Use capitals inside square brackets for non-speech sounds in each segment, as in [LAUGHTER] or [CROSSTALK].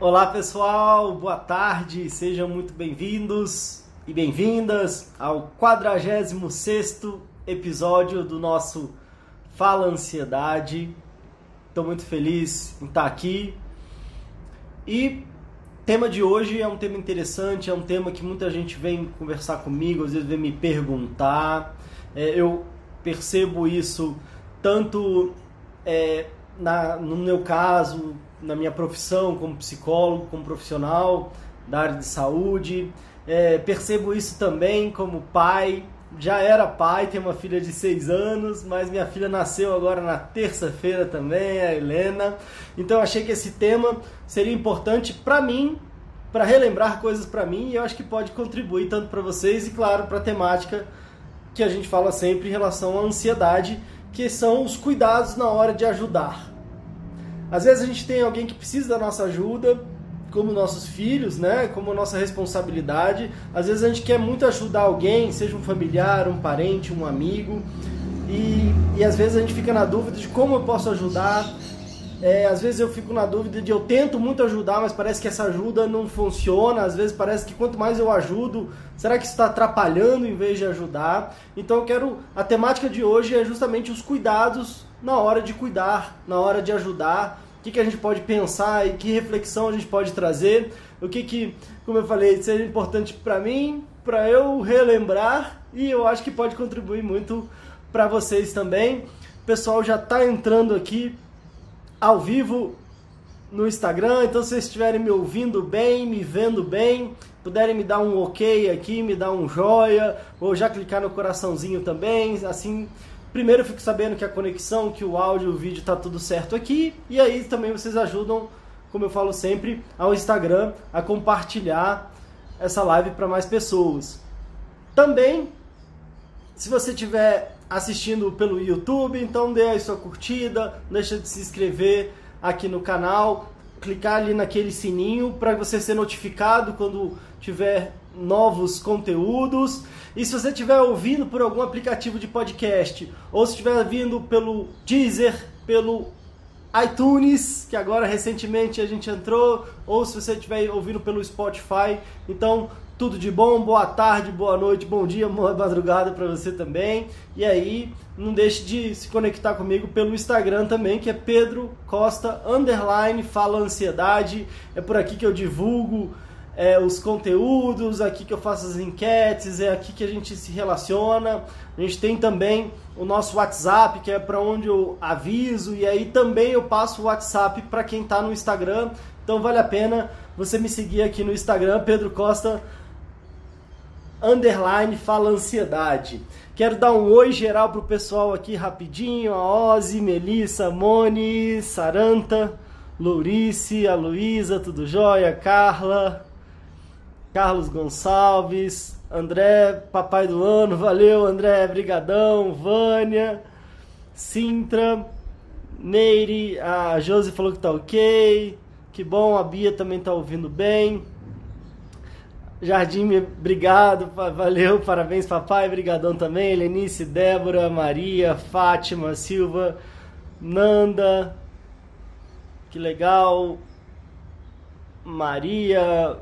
Olá pessoal, boa tarde, sejam muito bem-vindos e bem-vindas ao 46º episódio do nosso Fala Ansiedade. Estou muito feliz em estar aqui. E tema de hoje é um tema interessante, é um tema que muita gente vem conversar comigo, às vezes vem me perguntar. É, eu percebo isso tanto é, na, no meu caso, na minha profissão como psicólogo, como profissional da área de saúde. É, percebo isso também como pai. Já era pai, tenho uma filha de 6 anos, mas minha filha nasceu agora na terça-feira também, a Helena. Então achei que esse tema seria importante para mim, para relembrar coisas para mim, e eu acho que pode contribuir tanto para vocês e, claro, para a temática que a gente fala sempre em relação à ansiedade, que são os cuidados na hora de ajudar. Às vezes a gente tem alguém que precisa da nossa ajuda, como nossos filhos, né? Como nossa responsabilidade. Às vezes a gente quer muito ajudar alguém, seja um familiar, um parente, um amigo, e, e às vezes a gente fica na dúvida de como eu posso ajudar. É, às vezes eu fico na dúvida de eu tento muito ajudar, mas parece que essa ajuda não funciona. Às vezes parece que quanto mais eu ajudo, será que está atrapalhando em vez de ajudar? Então eu quero. A temática de hoje é justamente os cuidados na hora de cuidar, na hora de ajudar que, que a gente pode pensar e que reflexão a gente pode trazer, o que, que como eu falei, seja importante para mim, para eu relembrar e eu acho que pode contribuir muito para vocês também. O pessoal já está entrando aqui ao vivo no Instagram, então se vocês estiverem me ouvindo bem, me vendo bem, puderem me dar um ok aqui, me dar um joia, ou já clicar no coraçãozinho também, assim Primeiro eu fico sabendo que a conexão, que o áudio o vídeo tá tudo certo aqui. E aí também vocês ajudam, como eu falo sempre, ao Instagram a compartilhar essa live para mais pessoas. Também, se você estiver assistindo pelo YouTube, então dê aí sua curtida, deixa de se inscrever aqui no canal, clicar ali naquele sininho para você ser notificado quando tiver novos conteúdos. E se você estiver ouvindo por algum aplicativo de podcast, ou se estiver vindo pelo Deezer, pelo iTunes, que agora recentemente a gente entrou, ou se você estiver ouvindo pelo Spotify, então tudo de bom, boa tarde, boa noite, bom dia, [LAUGHS] boa madrugada para você também. E aí, não deixe de se conectar comigo pelo Instagram também, que é Pedro Costa underline fala ansiedade. É por aqui que eu divulgo é, os conteúdos, aqui que eu faço as enquetes, é aqui que a gente se relaciona. A gente tem também o nosso WhatsApp, que é para onde eu aviso, e aí também eu passo o WhatsApp para quem está no Instagram. Então vale a pena você me seguir aqui no Instagram, Pedro Costa underline fala ansiedade. Quero dar um oi geral pro pessoal aqui rapidinho, a Ozzy, Melissa, Moni, Saranta, Lourice, a Luísa, tudo jóia, Carla, Carlos Gonçalves, André, papai do ano, valeu André, brigadão, Vânia, Sintra, Neire, a Josi falou que tá ok, que bom, a Bia também tá ouvindo bem. Jardim, obrigado, valeu, parabéns papai, brigadão também, Lenice, Débora, Maria, Fátima, Silva, Nanda, que legal, Maria,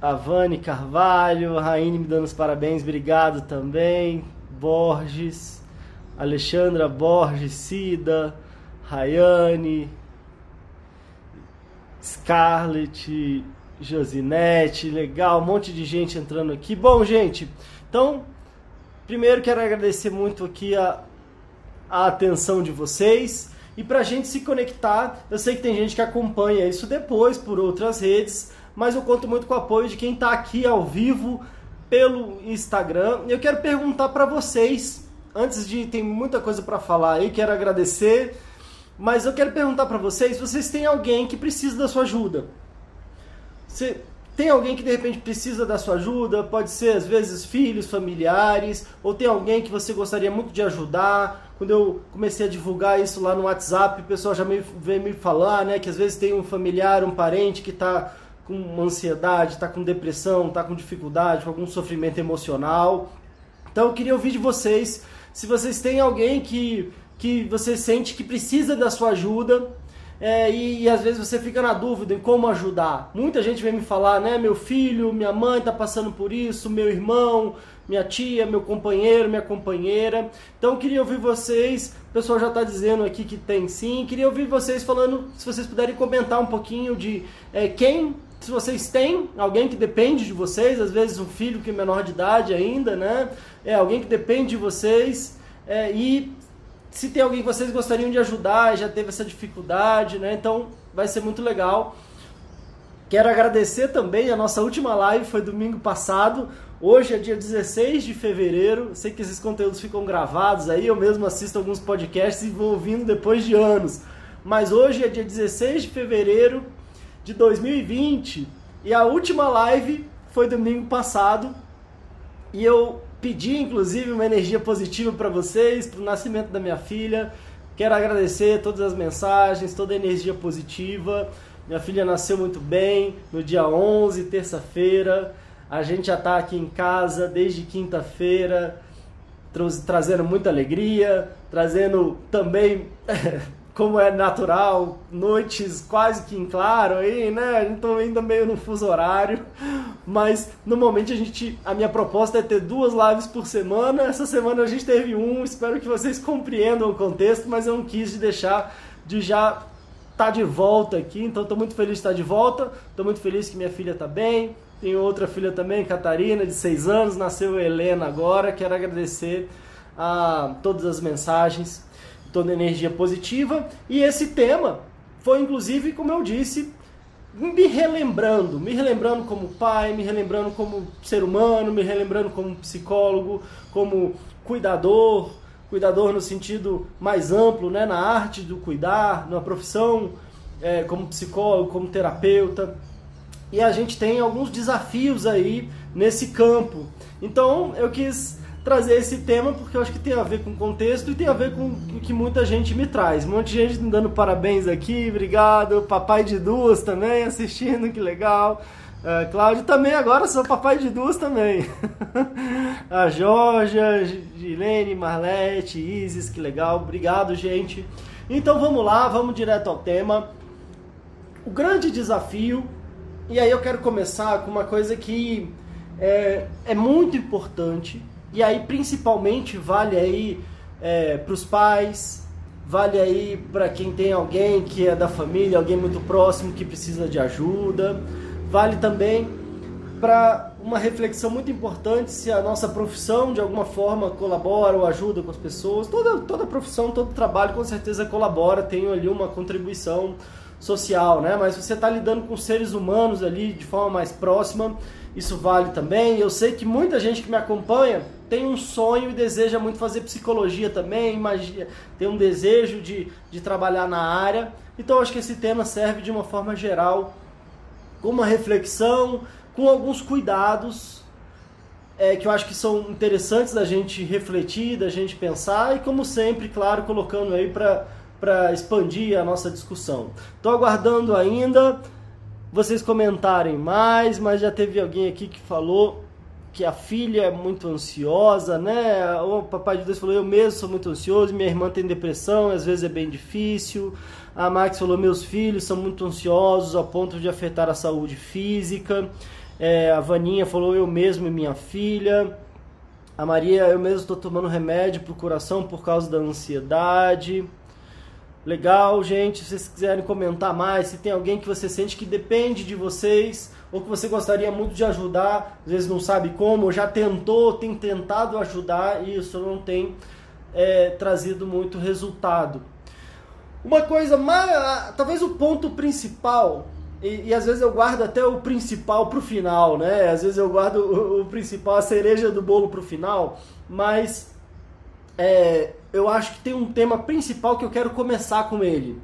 a Vani Carvalho, a Raine me dando os parabéns, obrigado também. Borges, Alexandra Borges, Cida, Rayane, Scarlett, Josinete, legal, um monte de gente entrando aqui. Bom, gente, então, primeiro quero agradecer muito aqui a, a atenção de vocês. E para a gente se conectar, eu sei que tem gente que acompanha isso depois por outras redes, mas eu conto muito com o apoio de quem está aqui ao vivo pelo Instagram. Eu quero perguntar para vocês, antes de tem muita coisa para falar aí, quero agradecer, mas eu quero perguntar para vocês, vocês têm alguém que precisa da sua ajuda? Você tem alguém que de repente precisa da sua ajuda? Pode ser às vezes filhos, familiares, ou tem alguém que você gostaria muito de ajudar? Quando eu comecei a divulgar isso lá no WhatsApp, o pessoal já me, veio me falar, né, que às vezes tem um familiar, um parente que está com ansiedade, está com depressão, está com dificuldade, com algum sofrimento emocional. Então eu queria ouvir de vocês se vocês têm alguém que, que você sente que precisa da sua ajuda. é, e, e, às vezes você fica na dúvida em como ajudar. Muita gente vem me falar, né? Meu filho, minha mãe está passando por isso, meu irmão, minha tia, meu companheiro, minha companheira. Então queria ouvir vocês. O pessoal já está dizendo aqui que tem sim. Queria ouvir vocês falando, se vocês puderem comentar um pouquinho de é, quem, se vocês têm alguém que depende de vocês, às vezes um filho que é menor de idade ainda, né? É alguém que depende de vocês. É, e se tem alguém que vocês gostariam de ajudar e já teve essa dificuldade, né? Então vai ser muito legal. Quero agradecer também, a nossa última live foi domingo passado. Hoje é dia 16 de fevereiro. Sei que esses conteúdos ficam gravados aí, eu mesmo assisto alguns podcasts e vou ouvindo depois de anos. Mas hoje é dia 16 de fevereiro de 2020 e a última live foi domingo passado. E eu pedir, inclusive, uma energia positiva para vocês, para o nascimento da minha filha. Quero agradecer todas as mensagens, toda a energia positiva. Minha filha nasceu muito bem no dia 11, terça-feira. A gente já está aqui em casa desde quinta-feira, trazendo muita alegria, trazendo também [LAUGHS] como é natural, noites quase que em claro aí, né? A gente tá ainda meio no fuso horário, [LAUGHS] mas normalmente a gente, a minha proposta é ter duas lives por semana. Essa semana a gente teve um, espero que vocês compreendam o contexto, mas eu não quis de deixar de já estar tá de volta aqui, então estou muito feliz de estar de volta, estou muito feliz que minha filha está bem, tenho outra filha também, Catarina, de 6 anos, nasceu Helena agora, quero agradecer a todas as mensagens toda energia positiva. E esse tema foi, inclusive, como eu disse, me relembrando, me relembrando como pai, me relembrando como ser humano, me relembrando como psicólogo, como cuidador, cuidador no sentido mais amplo, né, na arte do cuidar, na profissão é, como psicólogo, como terapeuta. E a gente tem alguns desafios aí nesse campo. Então eu quis trazer esse tema porque eu acho que tem a ver com o contexto e tem a ver com o que muita gente me traz. Um monte de gente me dando parabéns aqui, obrigado. Papai de duas também assistindo, que legal. Uh, Cláudio também, agora sou papai de duas também. [LAUGHS] a Georgia, Gilene, Marlete, Isis, que legal. Obrigado, gente. Então vamos lá, vamos direto ao tema. O grande desafio, e aí eu quero começar com uma coisa que é, é muito importante e aí, principalmente, vale aí é, para os pais, vale aí para quem tem alguém que é da família, alguém muito próximo que precisa de ajuda. Vale também para uma reflexão muito importante se a nossa profissão de alguma forma colabora ou ajuda com as pessoas. Toda, toda profissão, todo trabalho com certeza colabora, tem ali uma contribuição social, né? Mas você está lidando com seres humanos ali de forma mais próxima, isso vale também. Eu sei que muita gente que me acompanha tem um sonho e deseja muito fazer psicologia também, imagina, tem um desejo de, de trabalhar na área. Então acho que esse tema serve de uma forma geral, com uma reflexão, com alguns cuidados é, que eu acho que são interessantes da gente refletir, da gente pensar e como sempre, claro, colocando aí para expandir a nossa discussão. Estou aguardando ainda vocês comentarem mais, mas já teve alguém aqui que falou que a filha é muito ansiosa, né? O papai de Deus falou: Eu mesmo sou muito ansioso, minha irmã tem depressão, às vezes é bem difícil. A Max falou: Meus filhos são muito ansiosos a ponto de afetar a saúde física. É, a Vaninha falou: Eu mesmo e minha filha. A Maria: Eu mesmo estou tomando remédio para o coração por causa da ansiedade. Legal, gente. Se vocês quiserem comentar mais, se tem alguém que você sente que depende de vocês ou que você gostaria muito de ajudar, às vezes não sabe como, já tentou, tem tentado ajudar e isso não tem é, trazido muito resultado. Uma coisa, mais, talvez o ponto principal, e, e, às vezes eu guardo até o principal para o final, né? Às vezes eu guardo o, o principal, a cereja do bolo para o final, mas é, eu acho que tem um tema principal que eu quero começar com ele.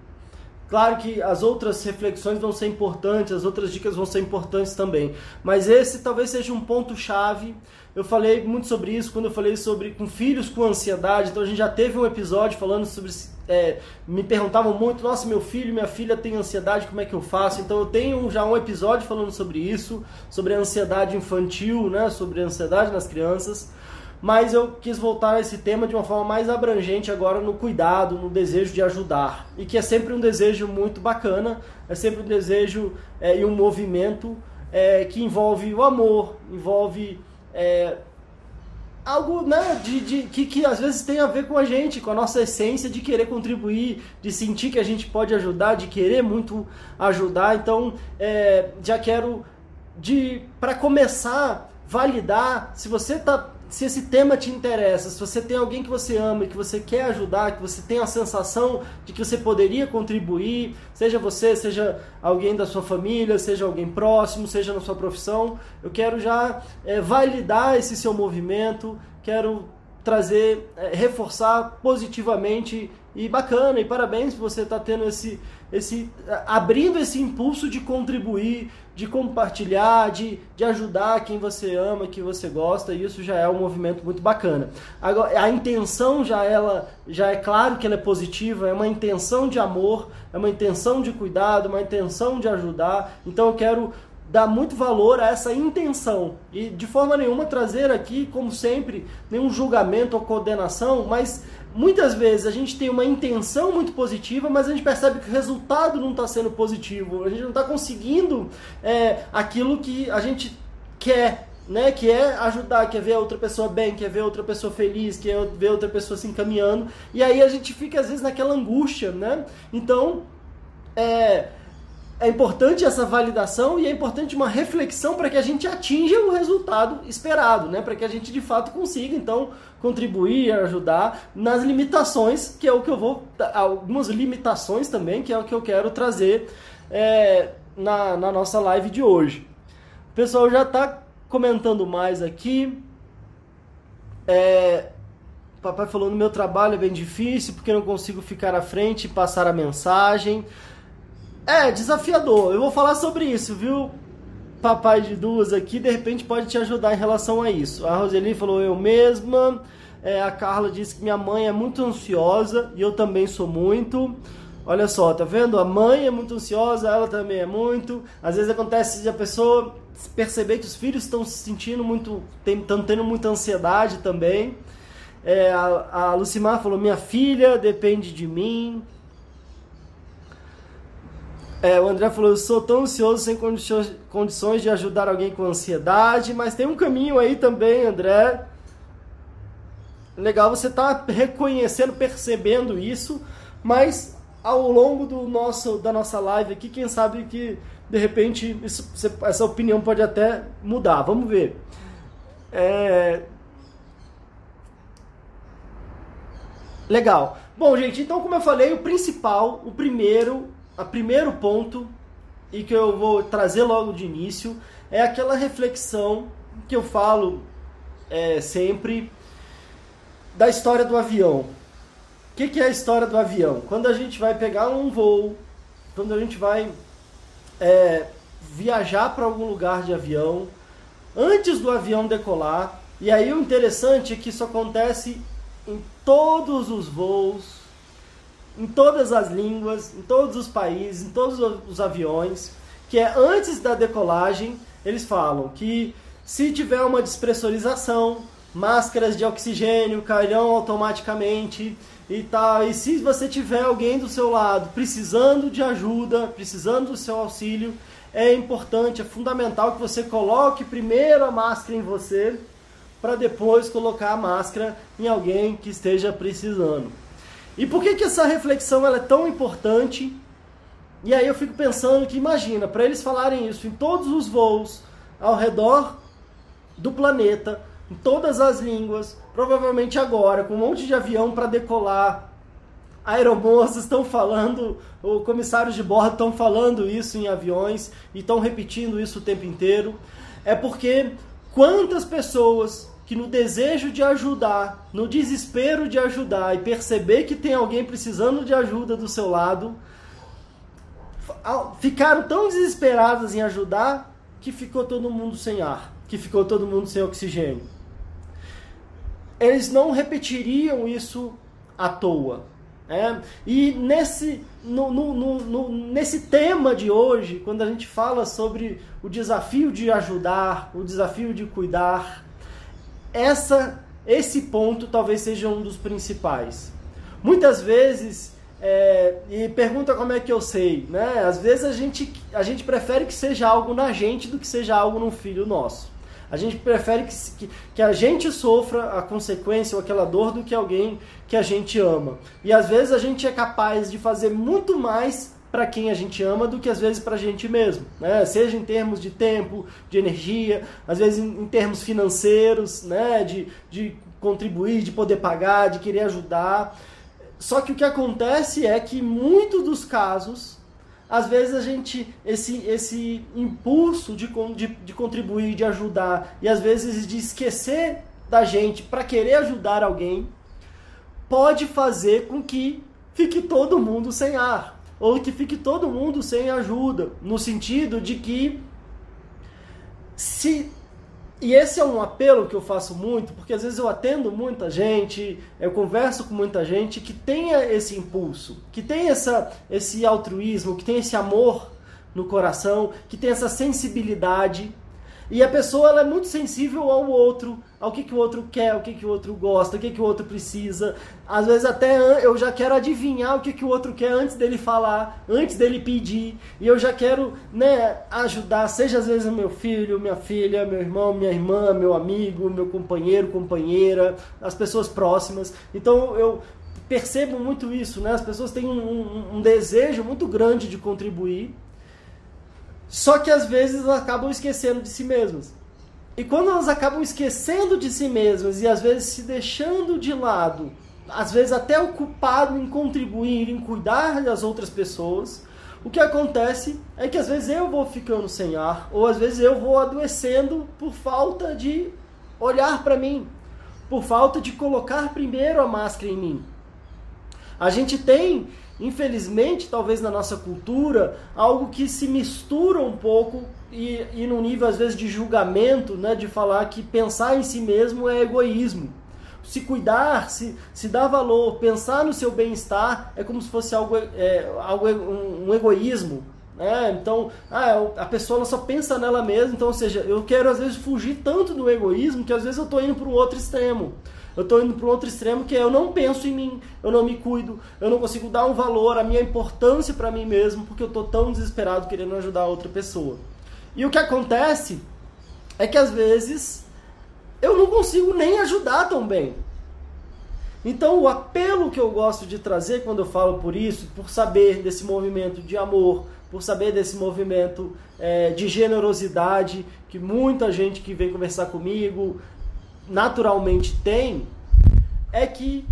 Claro que as outras reflexões vão ser importantes, as outras dicas vão ser importantes também, mas esse talvez seja um ponto chave. Eu falei muito sobre isso quando eu falei sobre com filhos com ansiedade. Então a gente já teve um episódio falando sobre é, me perguntavam muito, nossa, meu filho, minha filha tem ansiedade, como é que eu faço? Então eu tenho já um episódio falando sobre isso, sobre a ansiedade infantil, né, sobre a ansiedade nas crianças. Mas eu quis voltar a esse tema de uma forma mais abrangente agora no cuidado, no desejo de ajudar. E que é sempre um desejo muito bacana, é sempre um desejo é, e um movimento é, que envolve o amor, envolve é, algo né, de, de, que, que às vezes tem a ver com a gente, com a nossa essência de querer contribuir, de sentir que a gente pode ajudar, de querer muito ajudar. Então, é, já quero, de para começar, validar se você está se esse tema te interessa, se você tem alguém que você ama e que você quer ajudar, que você tem a sensação de que você poderia contribuir, seja você, seja alguém da sua família, seja alguém próximo, seja na sua profissão, eu quero já é, validar esse seu movimento, quero trazer, é, reforçar positivamente e bacana, e parabéns por você estar tá tendo esse, esse, abrindo esse impulso de contribuir, de compartilhar, de, de ajudar quem você ama, que você gosta, e isso já é um movimento muito bacana. Agora, a intenção já ela já é claro que ela é positiva, é uma intenção de amor, é uma intenção de cuidado, uma intenção de ajudar. Então eu quero dar muito valor a essa intenção e de forma nenhuma trazer aqui, como sempre, nenhum julgamento ou condenação, mas muitas vezes a gente tem uma intenção muito positiva, mas a gente percebe que o resultado não está sendo positivo, a gente não está conseguindo é, aquilo que a gente quer. Né, que é ajudar, quer ver a outra pessoa bem, quer ver a outra pessoa feliz, quer ver a outra pessoa se encaminhando, e aí a gente fica às vezes naquela angústia, né? Então, é, é importante essa validação e é importante uma reflexão para que a gente atinja o resultado esperado, né? Para que a gente de fato consiga então contribuir, ajudar nas limitações, que é o que eu vou algumas limitações também, que é o que eu quero trazer é, na, na nossa live de hoje. O pessoal já está comentando mais aqui. É, papai falou no meu trabalho é bem difícil porque não consigo ficar à frente e passar a mensagem. É, desafiador. Eu vou falar sobre isso, viu? Papai de duas aqui, de repente pode te ajudar em relação a isso. A Roseli falou eu mesma. É, a Carla disse que minha mãe é muito ansiosa e eu também sou muito. Olha só, tá vendo? A mãe é muito ansiosa, ela também é muito. Às vezes acontece de a pessoa perceber que os filhos estão se sentindo muito, estão tendo muita ansiedade também. É, a, a Lucimar falou: minha filha depende de mim. É, o André falou: Eu sou tão ansioso sem condições de ajudar alguém com ansiedade, mas tem um caminho aí também, André. Legal você tá reconhecendo, percebendo isso, mas ao longo do nosso, da nossa live aqui, quem sabe que de repente isso, essa opinião pode até mudar. Vamos ver. É... Legal. Bom, gente, então como eu falei, o principal, o primeiro o primeiro ponto, e que eu vou trazer logo de início, é aquela reflexão que eu falo é, sempre da história do avião. O que, que, é a história do avião? Quando a gente vai pegar um voo, quando a gente vai é, viajar para algum lugar de avião, antes do avião decolar, e aí o interessante é que isso acontece em todos os voos em todas as línguas, em todos os países, em todos os aviões, que é antes da decolagem, eles falam que se tiver uma despressurização, máscaras de oxigênio cairão automaticamente e tal. E se você tiver alguém do seu lado precisando de ajuda, precisando do seu auxílio, é importante, é fundamental que você coloque primeiro a máscara em você para depois colocar a máscara em alguém que esteja precisando. E por que, que essa reflexão ela é tão importante? E aí eu fico pensando que, imagina, para eles falarem isso em todos os voos ao redor do planeta, em todas as línguas, provavelmente agora, com um monte de avião para decolar, aeromoças estão falando, os comissários de bordo estão falando isso em aviões e estão repetindo isso o tempo inteiro, é porque quantas pessoas que no desejo de ajudar, no desespero de ajudar e perceber que tem alguém precisando de ajuda do seu lado, ficaram tão desesperadas em ajudar que ficou todo mundo sem ar, que ficou todo mundo sem oxigênio. Eles não repetiriam isso à toa. É? E nesse, no, no, no, nesse tema de hoje, quando a gente fala sobre o desafio de ajudar, o desafio de cuidar, essa esse ponto talvez seja um dos principais. Muitas vezes, é, e pergunta como é que eu sei, né? Às vezes a gente, a gente prefere que seja algo na gente do que seja algo no filho nosso. A gente prefere que, que, que, a gente sofra a consequência ou aquela dor do que alguém que a gente ama. E às vezes a gente é capaz de fazer muito mais para quem a gente ama do que às vezes para a gente mesmo, né? Seja em termos de tempo, de energia, às vezes em, em termos financeiros, né? De, de contribuir, de poder pagar, de querer ajudar. Só que o que acontece é que muitos dos casos, às vezes a gente, esse, esse impulso de, de, de contribuir, de ajudar, e às vezes de esquecer da gente para querer ajudar alguém, pode fazer com que fique todo mundo sem ar ou que fique todo mundo sem ajuda, no sentido de que se e esse é um apelo que eu faço muito, porque às vezes eu atendo muita gente, eu converso com muita gente que tenha esse impulso, que tem essa, esse altruísmo, que tem esse amor no coração, que tem essa sensibilidade e a pessoa ela é muito sensível ao outro, ao que, que o outro quer, o que, que o outro gosta, o que, que o outro precisa. Às vezes até eu já quero adivinhar o que, que o outro quer antes dele falar, antes dele pedir. E eu já quero né, ajudar, seja às vezes meu filho, minha filha, meu irmão, minha irmã, meu amigo, meu companheiro, companheira, as pessoas próximas. Então eu percebo muito isso, né? As pessoas têm um, um, um desejo muito grande de contribuir só que às vezes elas acabam esquecendo de si mesmas. E quando elas acabam esquecendo de si mesmas e às vezes se deixando de lado, às vezes até ocupado em contribuir, em cuidar das outras pessoas, o que acontece é que às vezes eu vou ficando sem ar, ou às vezes eu vou adoecendo por falta de olhar para mim, por falta de colocar primeiro a máscara em mim. A gente tem infelizmente, talvez na nossa cultura, algo que se mistura um pouco e, e no nível às vezes de julgamento, né, de falar que pensar em si mesmo é egoísmo. Se cuidar, se, se dar valor, pensar no seu bem-estar é como se fosse algo, é, algo um, um egoísmo, né? Então, ah, a pessoa só pensa nela mesma, então, ou seja, eu quero às vezes fugir tanto do egoísmo que às vezes eu estou indo para um outro extremo. Eu estou indo para um outro extremo que é eu não penso em mim, eu não me cuido, eu não consigo dar um valor, a minha importância para mim mesmo, porque eu estou tão desesperado querendo ajudar outra pessoa. E o que acontece é que às vezes eu não consigo nem ajudar tão bem. Então, o apelo que eu gosto de trazer quando eu falo por isso, por saber desse movimento de amor, por saber desse movimento é, de generosidade que muita gente que vem conversar comigo, naturalmente tem é que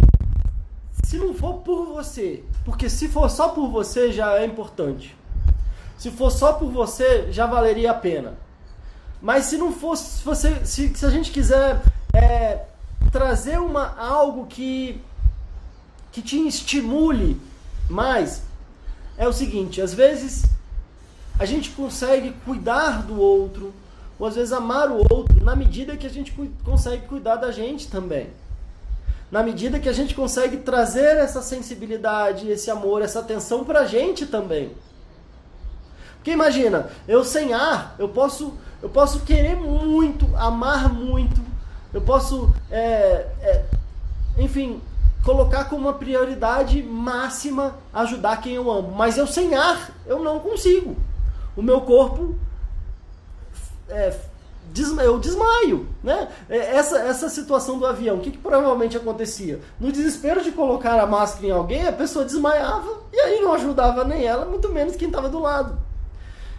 se não for por você, porque se for só por você já é importante. Se for só por você, já valeria a pena. Mas se não fosse, se, você, se, se a gente quiser é, trazer uma, algo que, que te estimule mais, é o seguinte: às vezes a gente consegue cuidar do outro, ou às vezes amar o outro, na medida que a gente consegue cuidar da gente também. Na medida que a gente consegue trazer essa sensibilidade, esse amor, essa atenção pra gente também. Porque imagina, eu sem ar, eu posso, eu posso querer muito, amar muito, eu posso, é, é, enfim, colocar como uma prioridade máxima ajudar quem eu amo. Mas eu sem ar, eu não consigo. O meu corpo é, eu desmaio, né? É, essa, essa situação do avião, o que, que, provavelmente acontecia? No desespero de colocar a máscara em alguém, a pessoa desmaiava e aí não ajudava nem ela, muito menos quem estava do lado.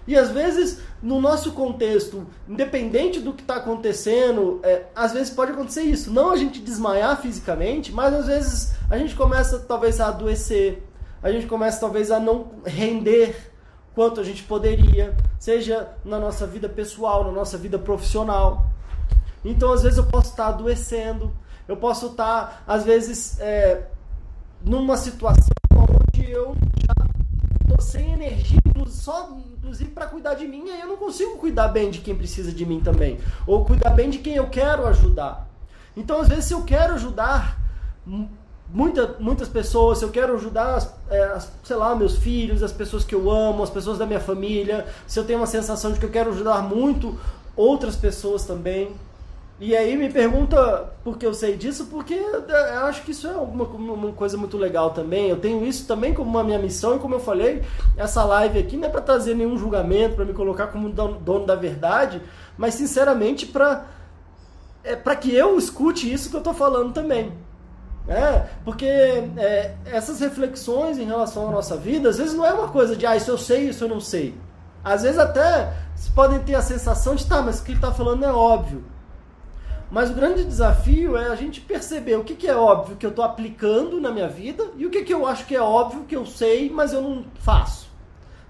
E às vezes, no nosso contexto, independente do que está acontecendo, é, às vezes pode acontecer isso. Não a gente desmaiar fisicamente, mas às vezes a gente começa talvez a adoecer, a gente começa talvez a não render quanto a gente poderia, seja na nossa vida pessoal, na nossa vida profissional. Então, às vezes, eu posso estar adoecendo, eu posso estar, às vezes, é, numa situação onde eu já estou sem energia, só inclusive para cuidar de mim, e aí eu não consigo cuidar bem de quem precisa de mim também, ou cuidar bem de quem eu quero ajudar. Então, às vezes, se eu quero ajudar muita, muitas pessoas, se eu quero ajudar, as, é, as, sei lá, meus filhos, as pessoas que eu amo, as pessoas da minha família, se eu tenho uma sensação de que eu quero ajudar muito outras pessoas também, E aí me pergunta por que eu sei disso, porque eu acho que isso é uma, uma, coisa muito legal também. Eu tenho isso também como uma minha missão, e como eu falei, essa live aqui não é para trazer nenhum julgamento, para me colocar como dono da verdade, mas sinceramente para é, para que eu escute isso que eu estou falando também. É, porque é, essas reflexões em relação à nossa vida, às vezes não é uma coisa de, ah, isso eu sei, isso eu não sei. Às vezes até podem ter a sensação de, tá, mas o que ele está falando é óbvio. Mas o grande desafio é a gente perceber o que, que é óbvio que eu estou aplicando na minha vida e o que, que eu acho que é óbvio que eu sei, mas eu não faço.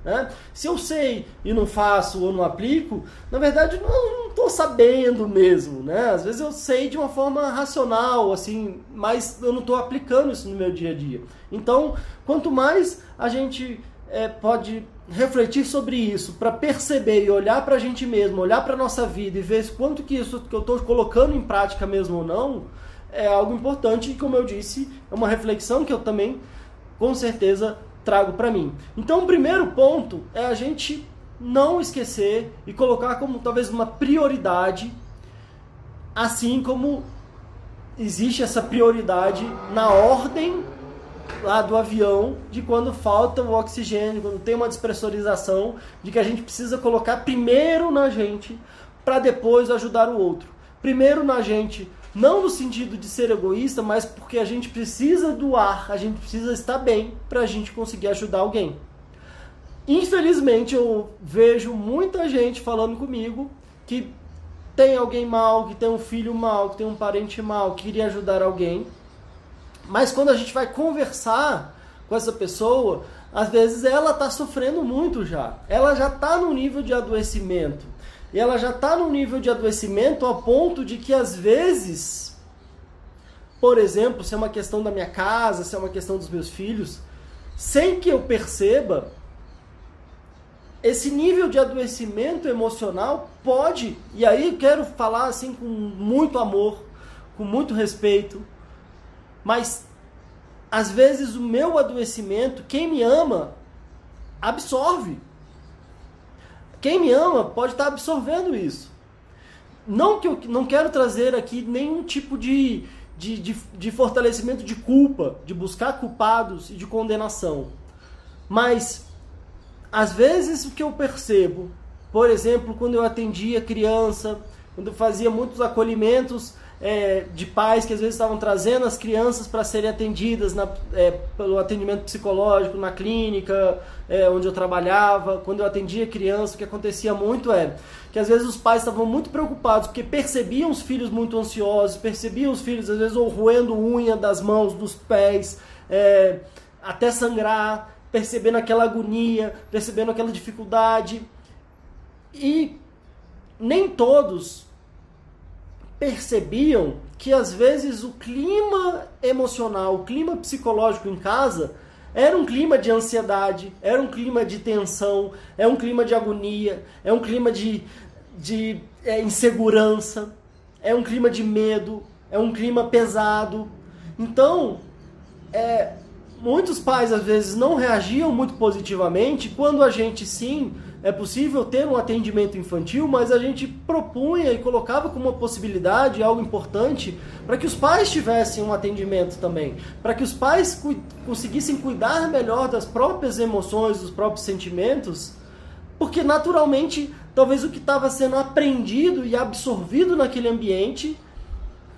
Né? Se eu sei e não faço ou não aplico, na verdade não estou sabendo mesmo. Né? Às vezes eu sei de uma forma racional, assim, mas eu não estou aplicando isso no meu dia a dia. Então, quanto mais a gente é, pode refletir sobre isso, para perceber e olhar para a gente mesmo, olhar para a nossa vida e ver quanto que isso que eu estou colocando em prática mesmo ou não, é algo importante e, como eu disse, é uma reflexão que eu também, com certeza, trago para mim. Então, o primeiro ponto é a gente não esquecer e colocar como talvez uma prioridade, assim como existe essa prioridade na ordem lá do avião de quando falta o oxigênio, quando tem uma despressurização, de que a gente precisa colocar primeiro na gente para depois ajudar o outro. Primeiro na gente, não no sentido de ser egoísta, mas porque a gente precisa do ar, a gente precisa estar bem para a gente conseguir ajudar alguém. Infelizmente eu vejo muita gente falando comigo que tem alguém mal, que tem um filho mal, que tem um parente mal, que queria ajudar alguém mas quando a gente vai conversar com essa pessoa, às vezes ela está sofrendo muito já. Ela já está no nível de adoecimento. E ela já está no nível de adoecimento a ponto de que às vezes, por exemplo, se é uma questão da minha casa, se é uma questão dos meus filhos, sem que eu perceba, esse nível de adoecimento emocional pode, e aí eu quero falar assim com muito amor, com muito respeito, mas às vezes o meu adoecimento, quem me ama, absorve. Quem me ama pode estar absorvendo isso. Não que eu não quero trazer aqui nenhum tipo de, de, de, de fortalecimento de culpa, de buscar culpados e de condenação. Mas, às vezes, o que eu percebo, por exemplo, quando eu atendia criança, quando eu fazia muitos acolhimentos é, de pais que às vezes estavam trazendo as crianças para serem atendidas na, é, pelo atendimento psicológico na clínica é, onde eu trabalhava. Quando eu atendia criança, o que acontecia muito é que às vezes os pais estavam muito preocupados porque percebiam os filhos muito ansiosos, percebiam os filhos às vezes ou roendo unha das mãos, dos pés, é, até sangrar, percebendo aquela agonia, percebendo aquela dificuldade. E nem todos percebiam que às vezes o clima emocional, o clima psicológico em casa era um clima de ansiedade, era um clima de tensão, é um clima de agonia, é um clima de, de é, insegurança, é um clima de medo, é um clima pesado. Então, é, muitos pais às vezes não reagiam muito positivamente quando a gente sim é possível ter um atendimento infantil, mas a gente propunha e colocava como uma possibilidade algo importante para que os pais tivessem um atendimento também, para que os pais cu conseguissem cuidar melhor das próprias emoções, dos próprios sentimentos, porque naturalmente talvez o que estava sendo aprendido e absorvido naquele ambiente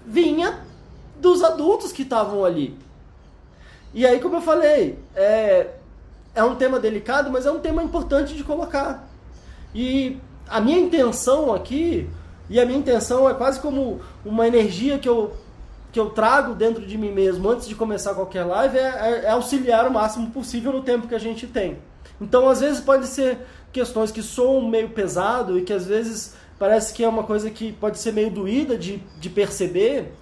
vinha dos adultos que estavam ali. E aí, como eu falei, é, é um tema delicado, mas é um tema importante de colocar. E a minha intenção aqui, e a minha intenção é quase como uma energia que eu, que eu trago dentro de mim mesmo antes de começar qualquer live, é, é, é auxiliar o máximo possível no tempo que a gente tem. Então, às vezes, pode ser questões que soam meio pesado e que às vezes parece que é uma coisa que pode ser meio doída de, de perceber,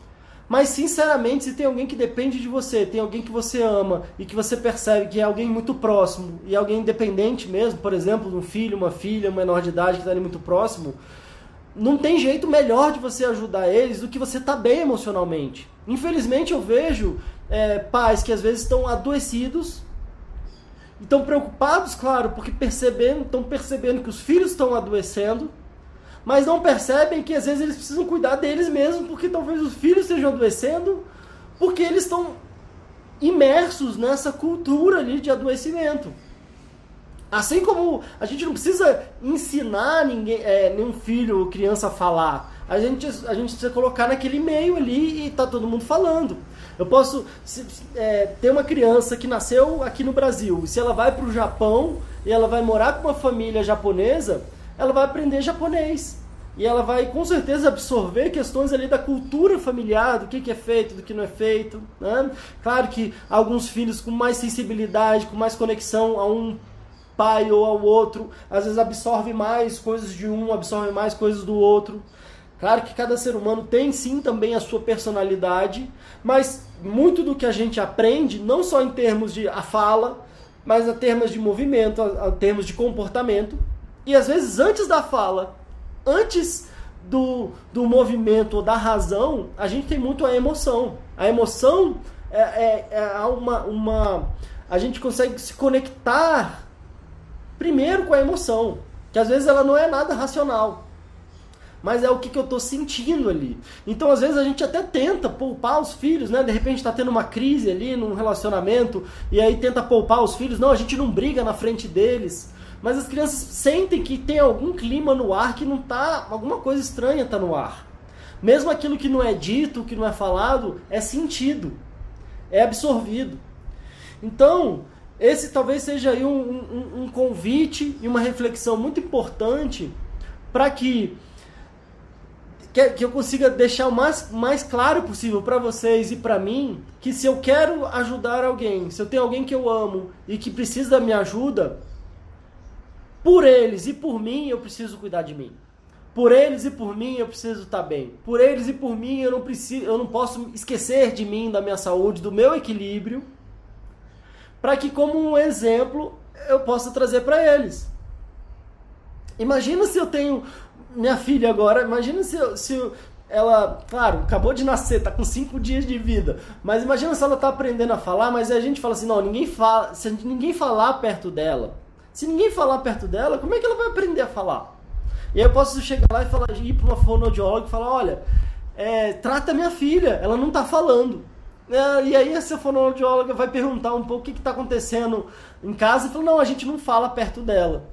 mas, sinceramente, se tem alguém que depende de você, tem alguém que você ama e que você percebe que é alguém muito próximo e alguém independente mesmo, por exemplo, um filho, uma filha, um menor de idade que está ali muito próximo, não tem jeito melhor de você ajudar eles do que você estar tá bem emocionalmente. Infelizmente, eu vejo é, pais que às vezes estão adoecidos estão preocupados, claro, porque percebendo, estão percebendo que os filhos estão adoecendo, mas não percebem que às vezes eles precisam cuidar deles mesmos, porque talvez os filhos estejam adoecendo, porque eles estão imersos nessa cultura ali de adoecimento. Assim como a gente não precisa ensinar ninguém, é, nenhum filho ou criança a falar, a gente, a gente precisa colocar naquele meio ali e tá todo mundo falando. Eu posso se, é, ter uma criança que nasceu aqui no Brasil, se ela vai para o Japão e ela vai morar com uma família japonesa, ela vai aprender japonês. E ela vai com certeza absorver questões ali da cultura familiar, do que, que é feito, do que não é feito. Né? Claro que alguns filhos com mais sensibilidade, com mais conexão a um pai ou ao outro, às vezes absorve mais coisas de um, absorve mais coisas do outro. Claro que cada ser humano tem sim também a sua personalidade, mas muito do que a gente aprende, não só em termos de a fala, mas a termos de movimento, a, a termos de comportamento, e às vezes antes da fala, antes do, do movimento ou da razão, a gente tem muito a emoção. A emoção é, é, é uma, uma. A gente consegue se conectar primeiro com a emoção, que às vezes ela não é nada racional mas é o que, que eu estou sentindo ali. Então, às vezes, a gente até tenta poupar os filhos, né? De repente está tendo uma crise ali num relacionamento, e aí tenta poupar os filhos. Não, a gente não briga na frente deles. Mas as crianças sentem que tem algum clima no ar que não tá. alguma coisa estranha está no ar. Mesmo aquilo que não é dito, que não é falado, é sentido, é absorvido. Então, esse talvez seja aí um, um, um convite e uma reflexão muito importante para que que, que eu consiga deixar o mais, mais claro possível para vocês e para mim que se eu quero ajudar alguém, se eu tenho alguém que eu amo e que precisa da minha ajuda, por eles e por mim eu preciso cuidar de mim. Por eles e por mim eu preciso estar bem. Por eles e por mim eu não preciso, eu não posso esquecer de mim, da minha saúde, do meu equilíbrio, para que como um exemplo eu possa trazer para eles. Imagina se eu tenho minha filha agora, imagina se, se ela, claro, acabou de nascer, tá com cinco dias de vida, mas imagina se ela tá aprendendo a falar, mas a gente fala assim, não, ninguém fala, se ninguém falar perto dela, se ninguém falar perto dela, como é que ela vai aprender a falar? E aí eu posso chegar lá e falar, ir para uma fonoaudióloga e falar, olha, é, trata minha filha, ela não tá falando. É, e aí essa fonoaudióloga vai perguntar um pouco o que está acontecendo em casa e fala, não, a gente não fala perto dela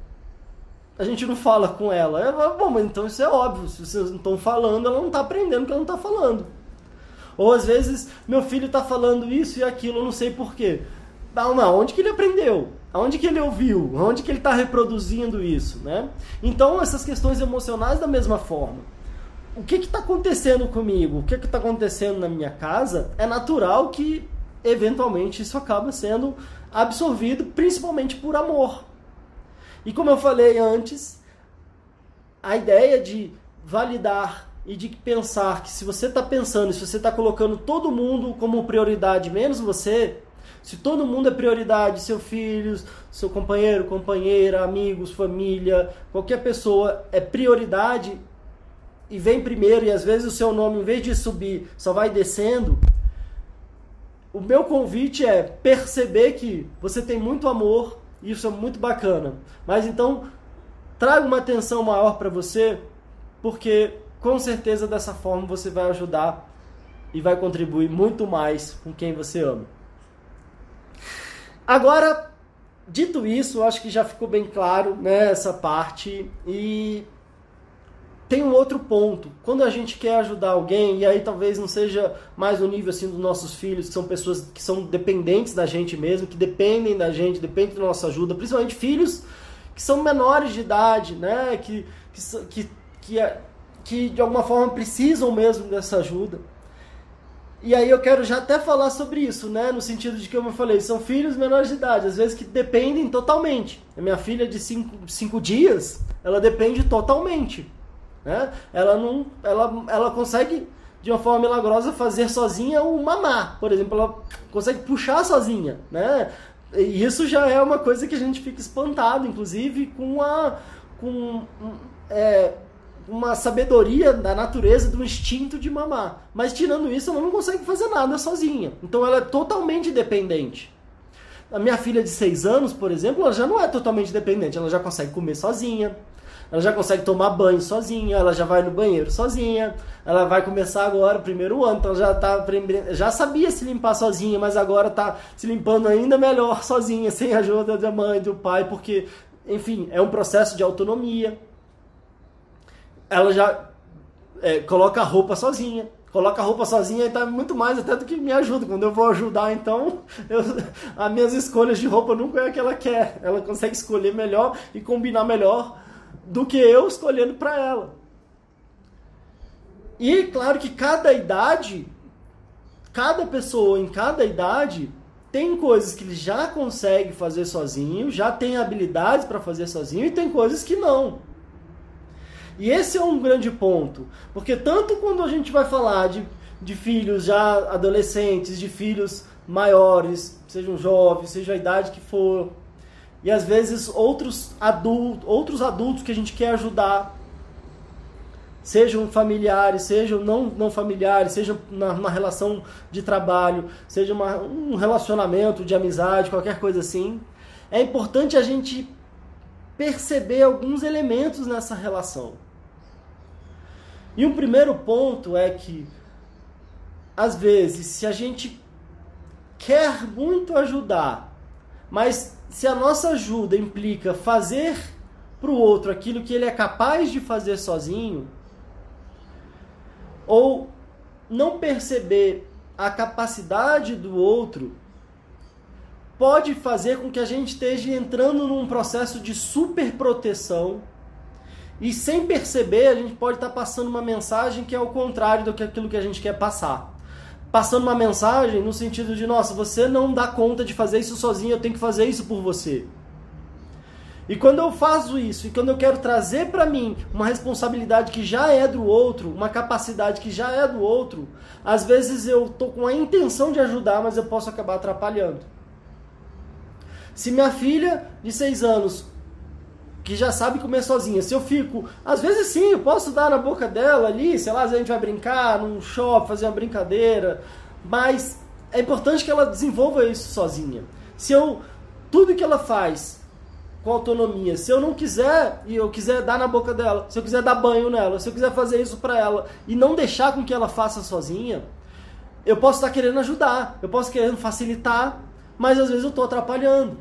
a gente não fala com ela. É, bom, mas então isso é óbvio. Se vocês não estão falando, ela não está aprendendo que ela não está falando. Ou às vezes, meu filho está falando isso e aquilo, eu não sei porquê. Não, onde que ele aprendeu? Aonde que ele ouviu? Onde que ele está reproduzindo isso? Né? Então, essas questões emocionais da mesma forma. O que está acontecendo comigo? O que está acontecendo na minha casa? É natural que, eventualmente, isso acaba sendo absorvido, principalmente por amor. E como eu falei antes, a ideia de validar e de pensar que se você está pensando, se você está colocando todo mundo como prioridade, menos você, se todo mundo é prioridade, seu filho, seu companheiro, companheira, amigos, família, qualquer pessoa é prioridade e vem primeiro e às vezes o seu nome, em vez de subir, só vai descendo. O meu convite é perceber que você tem muito amor, isso é muito bacana. Mas então, traga uma atenção maior para você, porque com certeza dessa forma você vai ajudar e vai contribuir muito mais com quem você ama. Agora, dito isso, acho que já ficou bem claro né, essa parte e tem um outro ponto. Quando a gente quer ajudar alguém, e aí talvez não seja mais no nível assim dos nossos filhos, que são pessoas que são dependentes da gente mesmo, que dependem da gente, dependem da nossa ajuda, principalmente filhos que são menores de idade, né? Que, que, que, que, que de alguma forma precisam mesmo dessa ajuda. E aí eu quero já até falar sobre isso, né? No sentido de que, como eu falei, são filhos menores de idade, às vezes que dependem totalmente. A minha filha de 5 dias, ela depende totalmente né? Ela não, ela, ela consegue de uma forma milagrosa fazer sozinha o mamá, por exemplo, ela consegue puxar sozinha, né? E isso já é uma coisa que a gente fica espantado, inclusive com a com é, uma sabedoria da natureza, do instinto de mamar. Mas tirando isso, ela não consegue fazer nada sozinha. Então ela é totalmente dependente. A minha filha de 6 anos, por exemplo, ela já não é totalmente dependente, ela já consegue comer sozinha, ela já consegue tomar banho sozinha, ela já vai no banheiro sozinha, ela vai começar agora o primeiro ano, então já tá já sabia se limpar sozinha, mas agora tá se limpando ainda melhor sozinha, [LAUGHS] sem a ajuda da mãe, do pai, porque enfim, é um processo de autonomia. Ela já é, coloca a roupa sozinha. Coloca a roupa sozinha e tá muito mais até do que me ajuda. Quando eu vou ajudar, então, [LAUGHS] eu, as minhas escolhas de roupa nunca é a que ela quer. Ela consegue escolher melhor e combinar melhor do que eu escolhendo para ela. E claro que cada idade, cada pessoa em cada idade tem coisas que ele já consegue fazer sozinho, já tem habilidades para fazer sozinho e tem coisas que não. E esse é um grande ponto, porque tanto quando a gente vai falar de, de filhos já adolescentes, de filhos maiores, sejam jovens, seja a idade que for, e às vezes outros adultos, outros adultos que a gente quer ajudar, sejam familiares, sejam não, não familiares, sejam na, relação de trabalho, seja uma, um relacionamento de amizade, qualquer coisa assim. É importante a gente perceber alguns elementos nessa relação. E um primeiro ponto é que, às vezes, se a gente quer muito ajudar, mas se a nossa ajuda implica fazer para o outro aquilo que ele é capaz de fazer sozinho, ou não perceber a capacidade do outro, pode fazer com que a gente esteja entrando num processo de superproteção e sem perceber a gente pode estar passando uma mensagem que é o contrário do que aquilo que a gente quer passar. Passando uma mensagem no sentido de, nossa, você não dá conta de fazer isso sozinho, eu tenho que fazer isso por você. E quando eu faço isso, e quando eu quero trazer para mim uma responsabilidade que já é do outro, uma capacidade que já é do outro, às vezes eu tô com a intenção de ajudar, mas eu posso acabar atrapalhando. Se minha filha de 6 anos, que já sabe comer sozinha, se eu fico, às vezes sim, eu posso dar na boca dela ali, sei lá, a gente vai brincar num shopping, fazer uma brincadeira, mas é importante que ela desenvolva isso sozinha. Se eu tudo que ela faz com autonomia. Se eu não quiser e eu quiser dar na boca dela, se eu quiser dar banho nela, se eu quiser fazer isso para ela e não deixar com que ela faça sozinha, eu posso estar querendo ajudar, eu posso querendo facilitar, mas às vezes eu estou atrapalhando.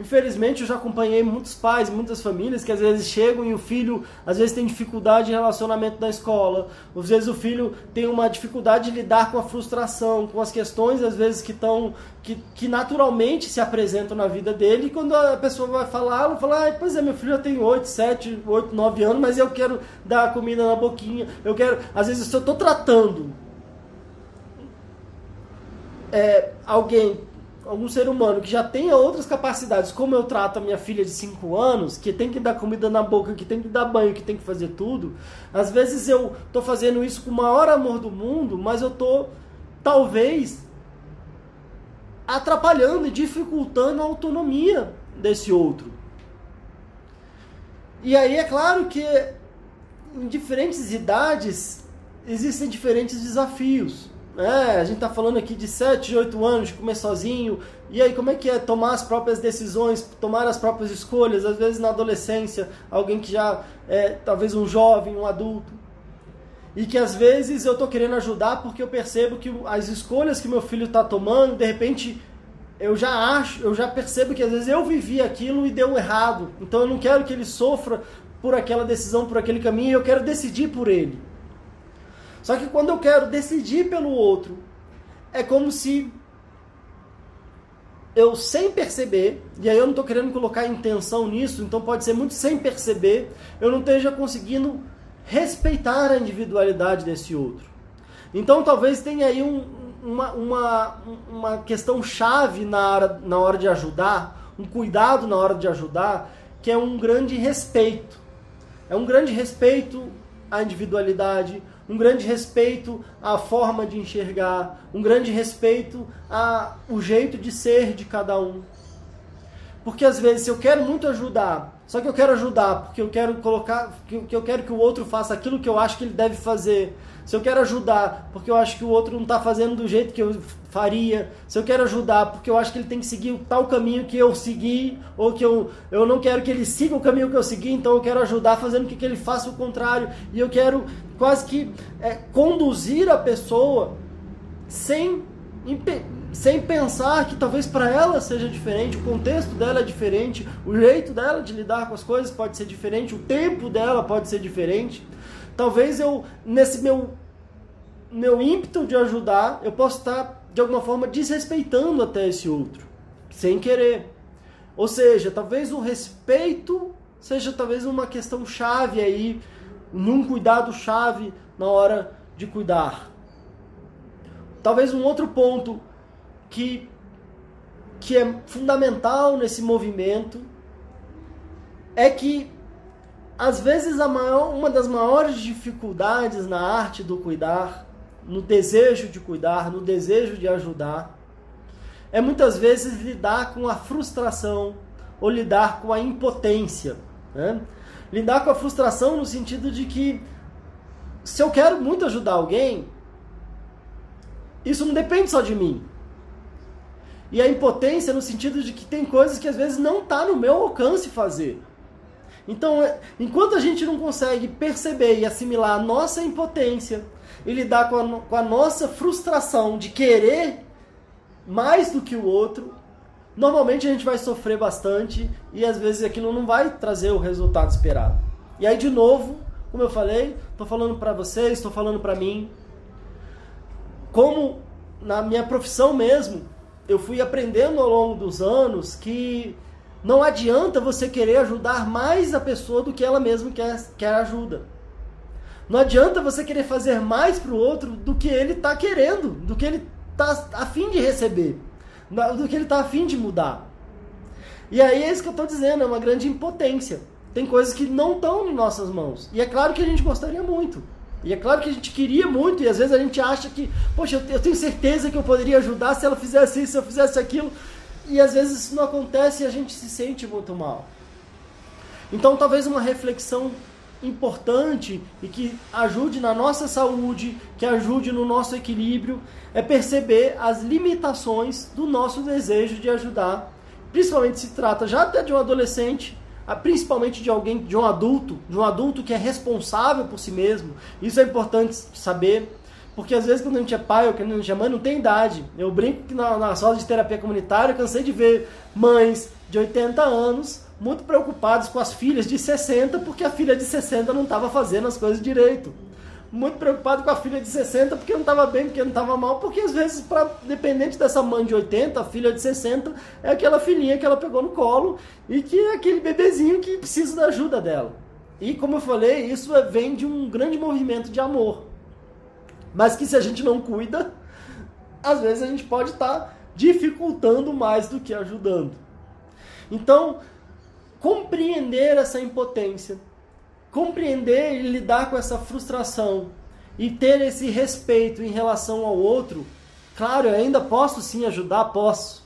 Infelizmente, eu já acompanhei muitos pais, muitas famílias que às vezes chegam e o filho às vezes tem dificuldade de relacionamento na escola. Às vezes o filho tem uma dificuldade de lidar com a frustração, com as questões às vezes que estão que, que naturalmente se apresentam na vida dele. E quando a pessoa vai falar, ela fala: ah, "Pois é, meu filho já tem 8, 7, 8, 9 anos, mas eu quero dar comida na boquinha. Eu quero, às vezes se eu estou tratando é, alguém algum ser humano que já tenha outras capacidades, como eu trato a minha filha de 5 anos, que tem que dar comida na boca, que tem que dar banho, que tem que fazer tudo, às vezes eu tô fazendo isso com o maior amor do mundo, mas eu tô talvez atrapalhando e dificultando a autonomia desse outro. E aí é claro que em diferentes idades existem diferentes desafios. É, a gente tá falando aqui de 7, 8 anos de comer sozinho. E aí, como é que é tomar as próprias decisões, tomar as próprias escolhas? Às vezes na adolescência, alguém que já é talvez um jovem, um adulto. E que às vezes eu tô querendo ajudar porque eu percebo que as escolhas que meu filho tá tomando, de repente eu já acho, eu já percebo que às vezes eu vivi aquilo e deu errado. Então eu não quero que ele sofra por aquela decisão, por aquele caminho, eu quero decidir por ele. Só que quando eu quero decidir pelo outro, é como se eu sem perceber, e aí eu não estou querendo colocar intenção nisso, então pode ser muito sem perceber, eu não esteja conseguindo respeitar a individualidade desse outro. Então talvez tenha aí um, uma, uma, uma questão chave na hora, na hora de ajudar, um cuidado na hora de ajudar, que é um grande respeito. É um grande respeito à individualidade, um grande respeito à forma de enxergar, um grande respeito ao jeito de ser de cada um. Porque às vezes eu quero muito ajudar, só que eu quero ajudar porque eu quero colocar, que eu quero que o outro faça aquilo que eu acho que ele deve fazer. Se eu quero ajudar porque eu acho que o outro não está fazendo do jeito que eu faria. Se eu quero ajudar porque eu acho que ele tem que seguir tal caminho que eu segui, ou que eu, eu não quero que ele siga o caminho que eu segui, então eu quero ajudar fazendo que ele faça o contrário. E eu quero quase que é, conduzir a pessoa sem sem pensar que talvez para ela seja diferente, o contexto dela é diferente, o jeito dela de lidar com as coisas pode ser diferente, o tempo dela pode ser diferente. Talvez eu, nesse meu, meu ímpeto de ajudar, eu possa estar, de alguma forma, desrespeitando até esse outro, sem querer. Ou seja, talvez o respeito seja talvez uma questão chave aí, num cuidado chave na hora de cuidar. Talvez um outro ponto que, que é fundamental nesse movimento é que às vezes maior, uma das maiores dificuldades na arte do cuidar, no desejo de cuidar, no desejo de ajudar, é muitas vezes lidar com a frustração ou lidar com a impotência. Né? Lidar com a frustração no sentido de que se eu quero muito ajudar alguém, isso não depende só de mim. E a impotência no sentido de que tem coisas que às vezes não está no meu alcance fazer. Então, é, enquanto a gente não consegue perceber e assimilar a nossa impotência e lidar com a, com a nossa frustração de querer mais do que o outro, normalmente a gente vai sofrer bastante e às vezes aquilo não vai trazer o resultado esperado. E aí, de novo, como eu falei, estou falando para vocês, estou falando para mim, como na minha profissão mesmo, eu fui aprendendo ao longo dos anos que não adianta você querer ajudar mais a pessoa do que ela mesma quer, quer ajuda. Não adianta você querer fazer mais para o outro do que ele está querendo, do que ele está afim de receber, do que ele está afim de mudar. E aí é isso que eu estou dizendo, é uma grande impotência. Tem coisas que não estão em nossas mãos. E é claro que a gente gostaria muito. E é claro que a gente queria muito, e às vezes a gente acha que, poxa, eu tenho certeza que eu poderia ajudar se ela fizesse isso, se eu fizesse aquilo. E às vezes isso não acontece e a gente se sente muito mal. Então, talvez uma reflexão importante e que ajude na nossa saúde, que ajude no nosso equilíbrio, é perceber as limitações do nosso desejo de ajudar. Principalmente se trata já até de um adolescente ah, principalmente de alguém, de um adulto, de um adulto que é responsável por si mesmo. Isso é importante saber, porque às vezes quando a gente é pai ou quando a gente é mãe, não tem idade. Eu brinco que na, na sala de terapia comunitária eu cansei de ver mães de 80 anos muito preocupadas com as filhas de 60 porque a filha de 60 não estava fazendo as coisas direito muito preocupado com a filha de 60 porque não estava bem, porque não estava mal, porque às vezes, pra, dependente dessa mãe de 80, a filha de 60 é aquela filhinha que ela pegou no colo e que é aquele bebezinho que precisa da ajuda dela. E como eu falei, isso é, vem de um grande movimento de amor. Mas que se a gente não cuida, às vezes a gente pode estar tá dificultando mais do que ajudando. Então, compreender essa impotência compreender e lidar com essa frustração e ter esse respeito em relação ao outro, claro, eu ainda posso sim ajudar, posso.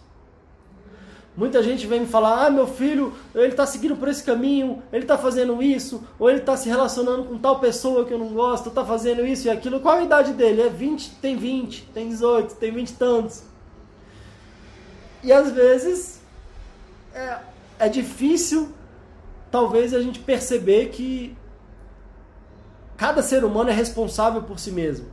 Muita gente vem me falar: ah, meu filho, ele está seguindo por esse caminho, ele está fazendo isso, ou ele está se relacionando com tal pessoa que eu não gosto, está fazendo isso e aquilo. Qual a idade dele? É 20, tem 20, tem 18, tem 20 e tantos. E às vezes é, é difícil talvez a gente perceber que cada ser humano é responsável por si mesmo.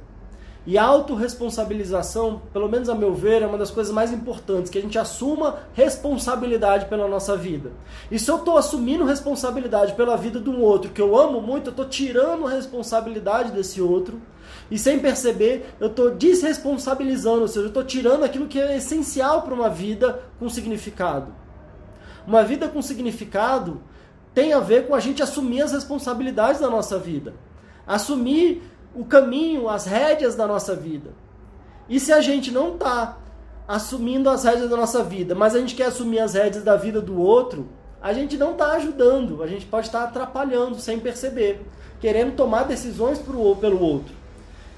E a autorresponsabilização, pelo menos a meu ver, é uma das coisas mais importantes, que a gente assuma responsabilidade pela nossa vida. E se eu estou assumindo responsabilidade pela vida de um outro que eu amo muito, eu estou tirando a responsabilidade desse outro, e sem perceber, eu estou desresponsabilizando, ou seja, eu estou tirando aquilo que é essencial para uma vida com significado. Uma vida com significado tem a ver com a gente assumir as responsabilidades da nossa vida, assumir o caminho, as rédeas da nossa vida. E se a gente não está assumindo as rédeas da nossa vida, mas a gente quer assumir as rédeas da vida do outro, a gente não está ajudando, a gente pode estar atrapalhando sem perceber, querendo tomar decisões pro, pelo outro.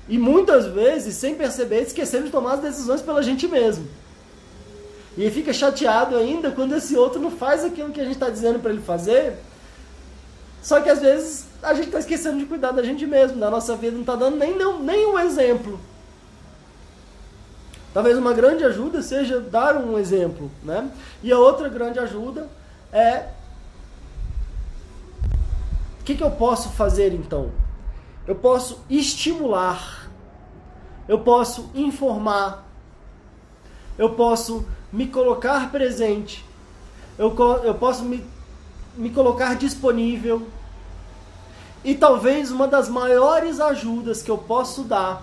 E muitas vezes, sem perceber, esquecendo de tomar as decisões pela gente mesmo. E fica chateado ainda quando esse outro não faz aquilo que a gente está dizendo para ele fazer. Só que às vezes a gente está esquecendo de cuidar da gente mesmo, da nossa vida, não está dando nem, nem, nem um exemplo. Talvez uma grande ajuda seja dar um exemplo, né? E a outra grande ajuda é o que, que eu posso fazer então? Eu posso estimular, eu posso informar, eu posso me colocar presente, eu, eu posso me, me colocar disponível. E talvez uma das maiores ajudas que eu posso dar,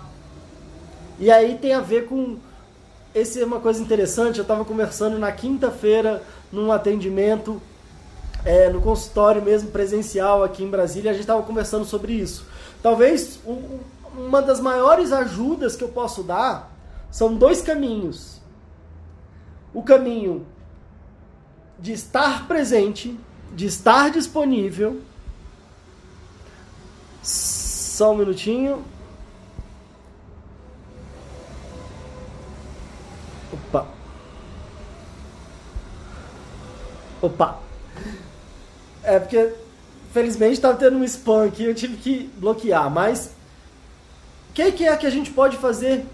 e aí tem a ver com esse é uma coisa interessante. Eu estava conversando na quinta-feira num atendimento é, no consultório mesmo presencial aqui em Brasília. A gente estava conversando sobre isso. Talvez um, uma das maiores ajudas que eu posso dar são dois caminhos. O caminho de estar presente, de estar disponível. Só um minutinho. Opa. Opa. É porque, felizmente, estava tendo um spam aqui, eu tive que bloquear. Mas, o que, que é que a gente pode fazer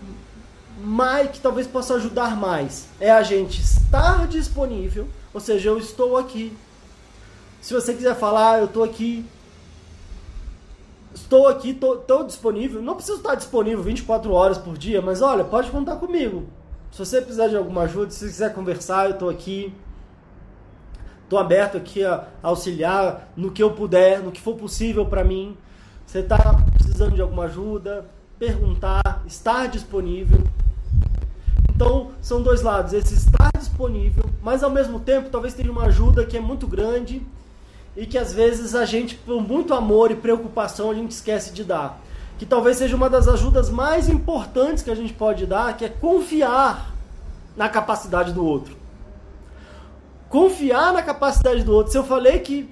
mais, que talvez possa ajudar mais? É a gente estar disponível, ou seja, eu estou aqui. Se você quiser falar, eu estou aqui. Estou aqui, estou disponível. Não preciso estar disponível 24 horas por dia, mas olha, pode contar comigo. Se você precisar de alguma ajuda, se quiser conversar, eu estou aqui. Estou aberto aqui a auxiliar no que eu puder, no que for possível para mim. Você está precisando de alguma ajuda? Perguntar, estar disponível. Então, são dois lados. Esse estar disponível, mas ao mesmo tempo, talvez tenha uma ajuda que é muito grande e que às vezes a gente, por muito amor e preocupação, a gente esquece de dar que talvez seja uma das ajudas mais importantes que a gente pode dar, que é confiar na capacidade do outro. Confiar na capacidade do outro. Se eu falei que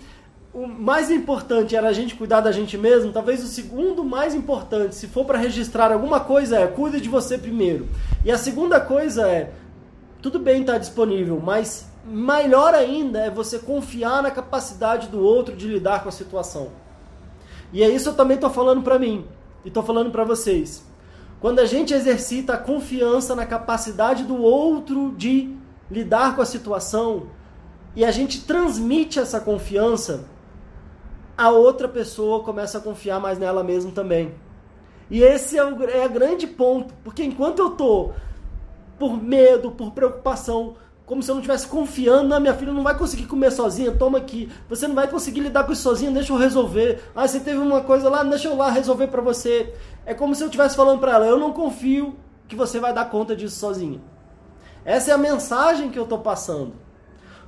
o mais importante era a gente cuidar da gente mesmo, talvez o segundo mais importante, se for para registrar alguma coisa, é cuide de você primeiro. E a segunda coisa é, tudo bem estar tá disponível, mas melhor ainda é você confiar na capacidade do outro de lidar com a situação. E é isso eu também estou falando para mim. E estou falando para vocês. Quando a gente exercita a confiança na capacidade do outro de lidar com a situação e a gente transmite essa confiança, a outra pessoa começa a confiar mais nela mesma também. E esse é o é grande ponto, porque enquanto eu tô por medo, por preocupação, como se eu não estivesse confiando, na minha filha não vai conseguir comer sozinha, toma aqui. Você não vai conseguir lidar com isso sozinha, deixa eu resolver. Ah, você teve uma coisa lá, deixa eu lá resolver para você. É como se eu estivesse falando para ela, eu não confio que você vai dar conta disso sozinha. Essa é a mensagem que eu estou passando.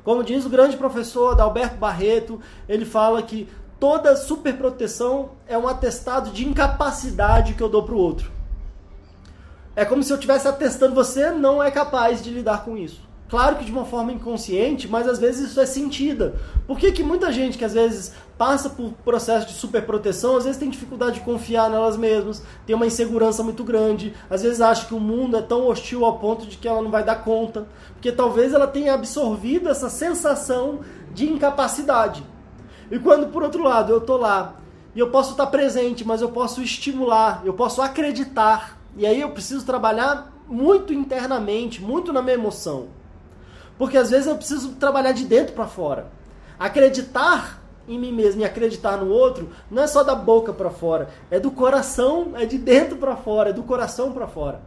Como diz o grande professor Adalberto Barreto, ele fala que toda superproteção é um atestado de incapacidade que eu dou para o outro. É como se eu estivesse atestando você não é capaz de lidar com isso. Claro que de uma forma inconsciente, mas às vezes isso é sentida. Por que, que muita gente que às vezes passa por processo de superproteção, às vezes tem dificuldade de confiar nelas mesmas, tem uma insegurança muito grande, às vezes acha que o mundo é tão hostil ao ponto de que ela não vai dar conta, porque talvez ela tenha absorvido essa sensação de incapacidade. E quando por outro lado eu tô lá e eu posso estar presente, mas eu posso estimular, eu posso acreditar, e aí eu preciso trabalhar muito internamente, muito na minha emoção. Porque às vezes eu preciso trabalhar de dentro para fora. Acreditar em mim mesmo e acreditar no outro não é só da boca para fora, é do coração, é de dentro para fora, é do coração para fora.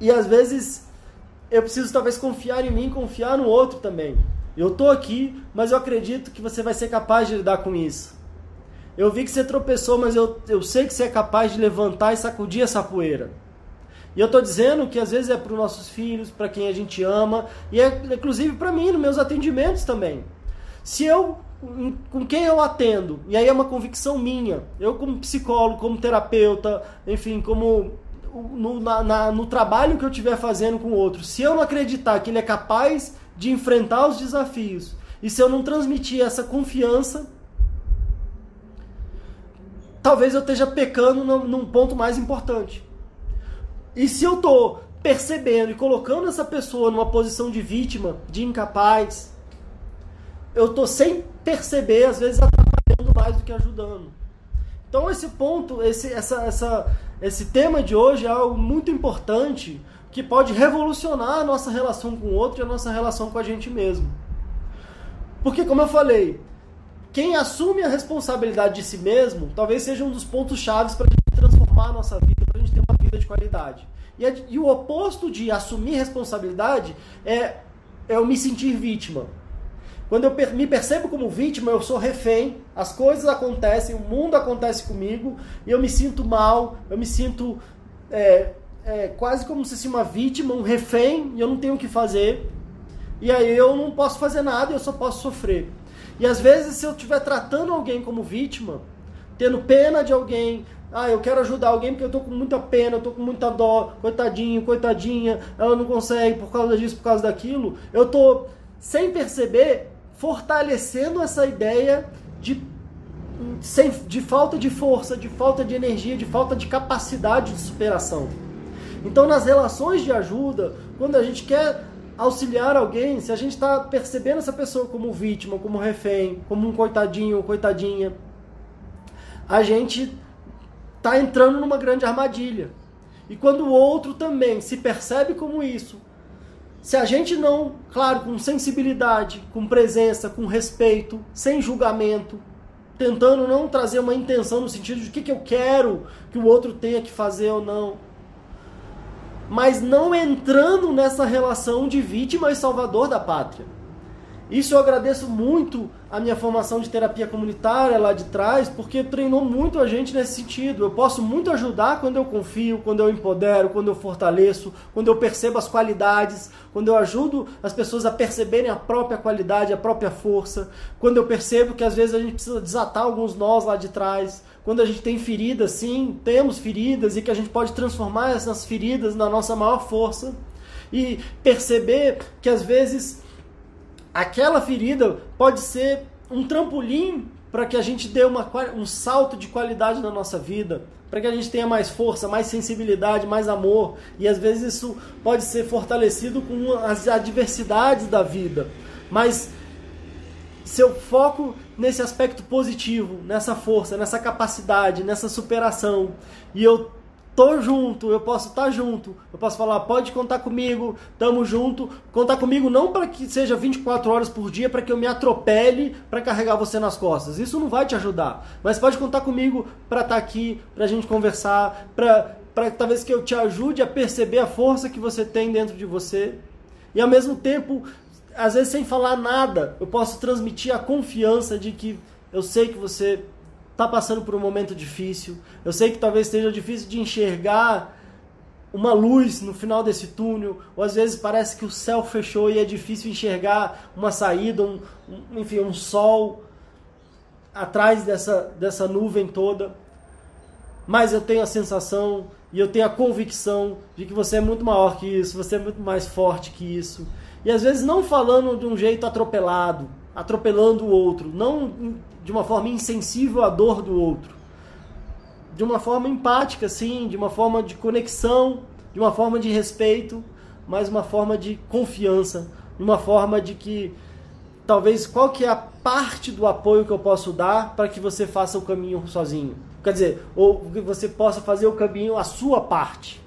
E às vezes eu preciso talvez confiar em mim, confiar no outro também. Eu tô aqui, mas eu acredito que você vai ser capaz de lidar com isso. Eu vi que você tropeçou, mas eu, eu sei que você é capaz de levantar e sacudir essa poeira. E eu estou dizendo que às vezes é para os nossos filhos, para quem a gente ama, e é inclusive para mim, nos meus atendimentos também. Se eu, com quem eu atendo, e aí é uma convicção minha, eu como psicólogo, como terapeuta, enfim, como no, na, na, no trabalho que eu estiver fazendo com o outro, se eu não acreditar que ele é capaz de enfrentar os desafios, e se eu não transmitir essa confiança, talvez eu esteja pecando num ponto mais importante. E se eu tô percebendo e colocando essa pessoa numa posição de vítima, de incapaz, eu tô sem perceber, às vezes atrapalhando mais do que ajudando. Então esse ponto, esse, essa, essa, esse tema de hoje é algo muito importante que pode revolucionar a nossa relação com o outro e a nossa relação com a gente mesmo. Porque, como eu falei, quem assume a responsabilidade de si mesmo talvez seja um dos pontos chaves para a gente transformar a nossa vida, para a gente ter uma vida de qualidade. E, e o oposto de assumir responsabilidade é, é eu me sentir vítima. Quando eu me percebo como vítima, eu sou refém, as coisas acontecem, o mundo acontece comigo, e eu me sinto mal, eu me sinto é, é, quase como se fosse uma vítima, um refém, e eu não tenho o que fazer. E aí eu não posso fazer nada, eu só posso sofrer. E às vezes, se eu estiver tratando alguém como vítima, tendo pena de alguém, ah, eu quero ajudar alguém porque eu tô com muita pena, eu tô com muita dó, coitadinho, coitadinha, ela não consegue por causa disso, por causa daquilo. Eu tô, sem perceber, fortalecendo essa ideia de, sem, de falta de força, de falta de energia, de falta de capacidade de superação. Então, nas relações de ajuda, quando a gente quer auxiliar alguém, se a gente está percebendo essa pessoa como vítima, como refém, como um coitadinho coitadinha, a gente está entrando numa grande armadilha. E quando o outro também se percebe como isso, se a gente não, claro, com sensibilidade, com presença, com respeito, sem julgamento, tentando não trazer uma intenção no sentido de o que, que eu quero que o outro tenha que fazer ou não, mas não entrando nessa relação de vítima e salvador da pátria. Isso eu agradeço muito a minha formação de terapia comunitária lá de trás, porque treinou muito a gente nesse sentido. Eu posso muito ajudar quando eu confio, quando eu empodero, quando eu fortaleço, quando eu percebo as qualidades, quando eu ajudo as pessoas a perceberem a própria qualidade, a própria força, quando eu percebo que às vezes a gente precisa desatar alguns nós lá de trás, quando a gente tem feridas, sim, temos feridas e que a gente pode transformar essas feridas na nossa maior força e perceber que às vezes aquela ferida pode ser um trampolim para que a gente dê uma, um salto de qualidade na nossa vida, para que a gente tenha mais força, mais sensibilidade, mais amor. E às vezes isso pode ser fortalecido com as adversidades da vida. Mas se eu foco nesse aspecto positivo, nessa força, nessa capacidade, nessa superação, e eu tô junto, eu posso estar tá junto, eu posso falar, pode contar comigo, tamo junto, contar comigo não para que seja 24 horas por dia para que eu me atropele para carregar você nas costas. Isso não vai te ajudar, mas pode contar comigo para estar tá aqui, pra gente conversar, para para talvez que eu te ajude a perceber a força que você tem dentro de você. E ao mesmo tempo às vezes sem falar nada, eu posso transmitir a confiança de que eu sei que você está passando por um momento difícil, eu sei que talvez esteja difícil de enxergar uma luz no final desse túnel, ou às vezes parece que o céu fechou e é difícil enxergar uma saída, um, um, enfim, um sol atrás dessa, dessa nuvem toda. Mas eu tenho a sensação e eu tenho a convicção de que você é muito maior que isso, você é muito mais forte que isso. E às vezes não falando de um jeito atropelado, atropelando o outro, não de uma forma insensível à dor do outro. De uma forma empática, sim, de uma forma de conexão, de uma forma de respeito, mas uma forma de confiança, uma forma de que talvez qual que é a parte do apoio que eu posso dar para que você faça o caminho sozinho. Quer dizer, ou que você possa fazer o caminho a sua parte.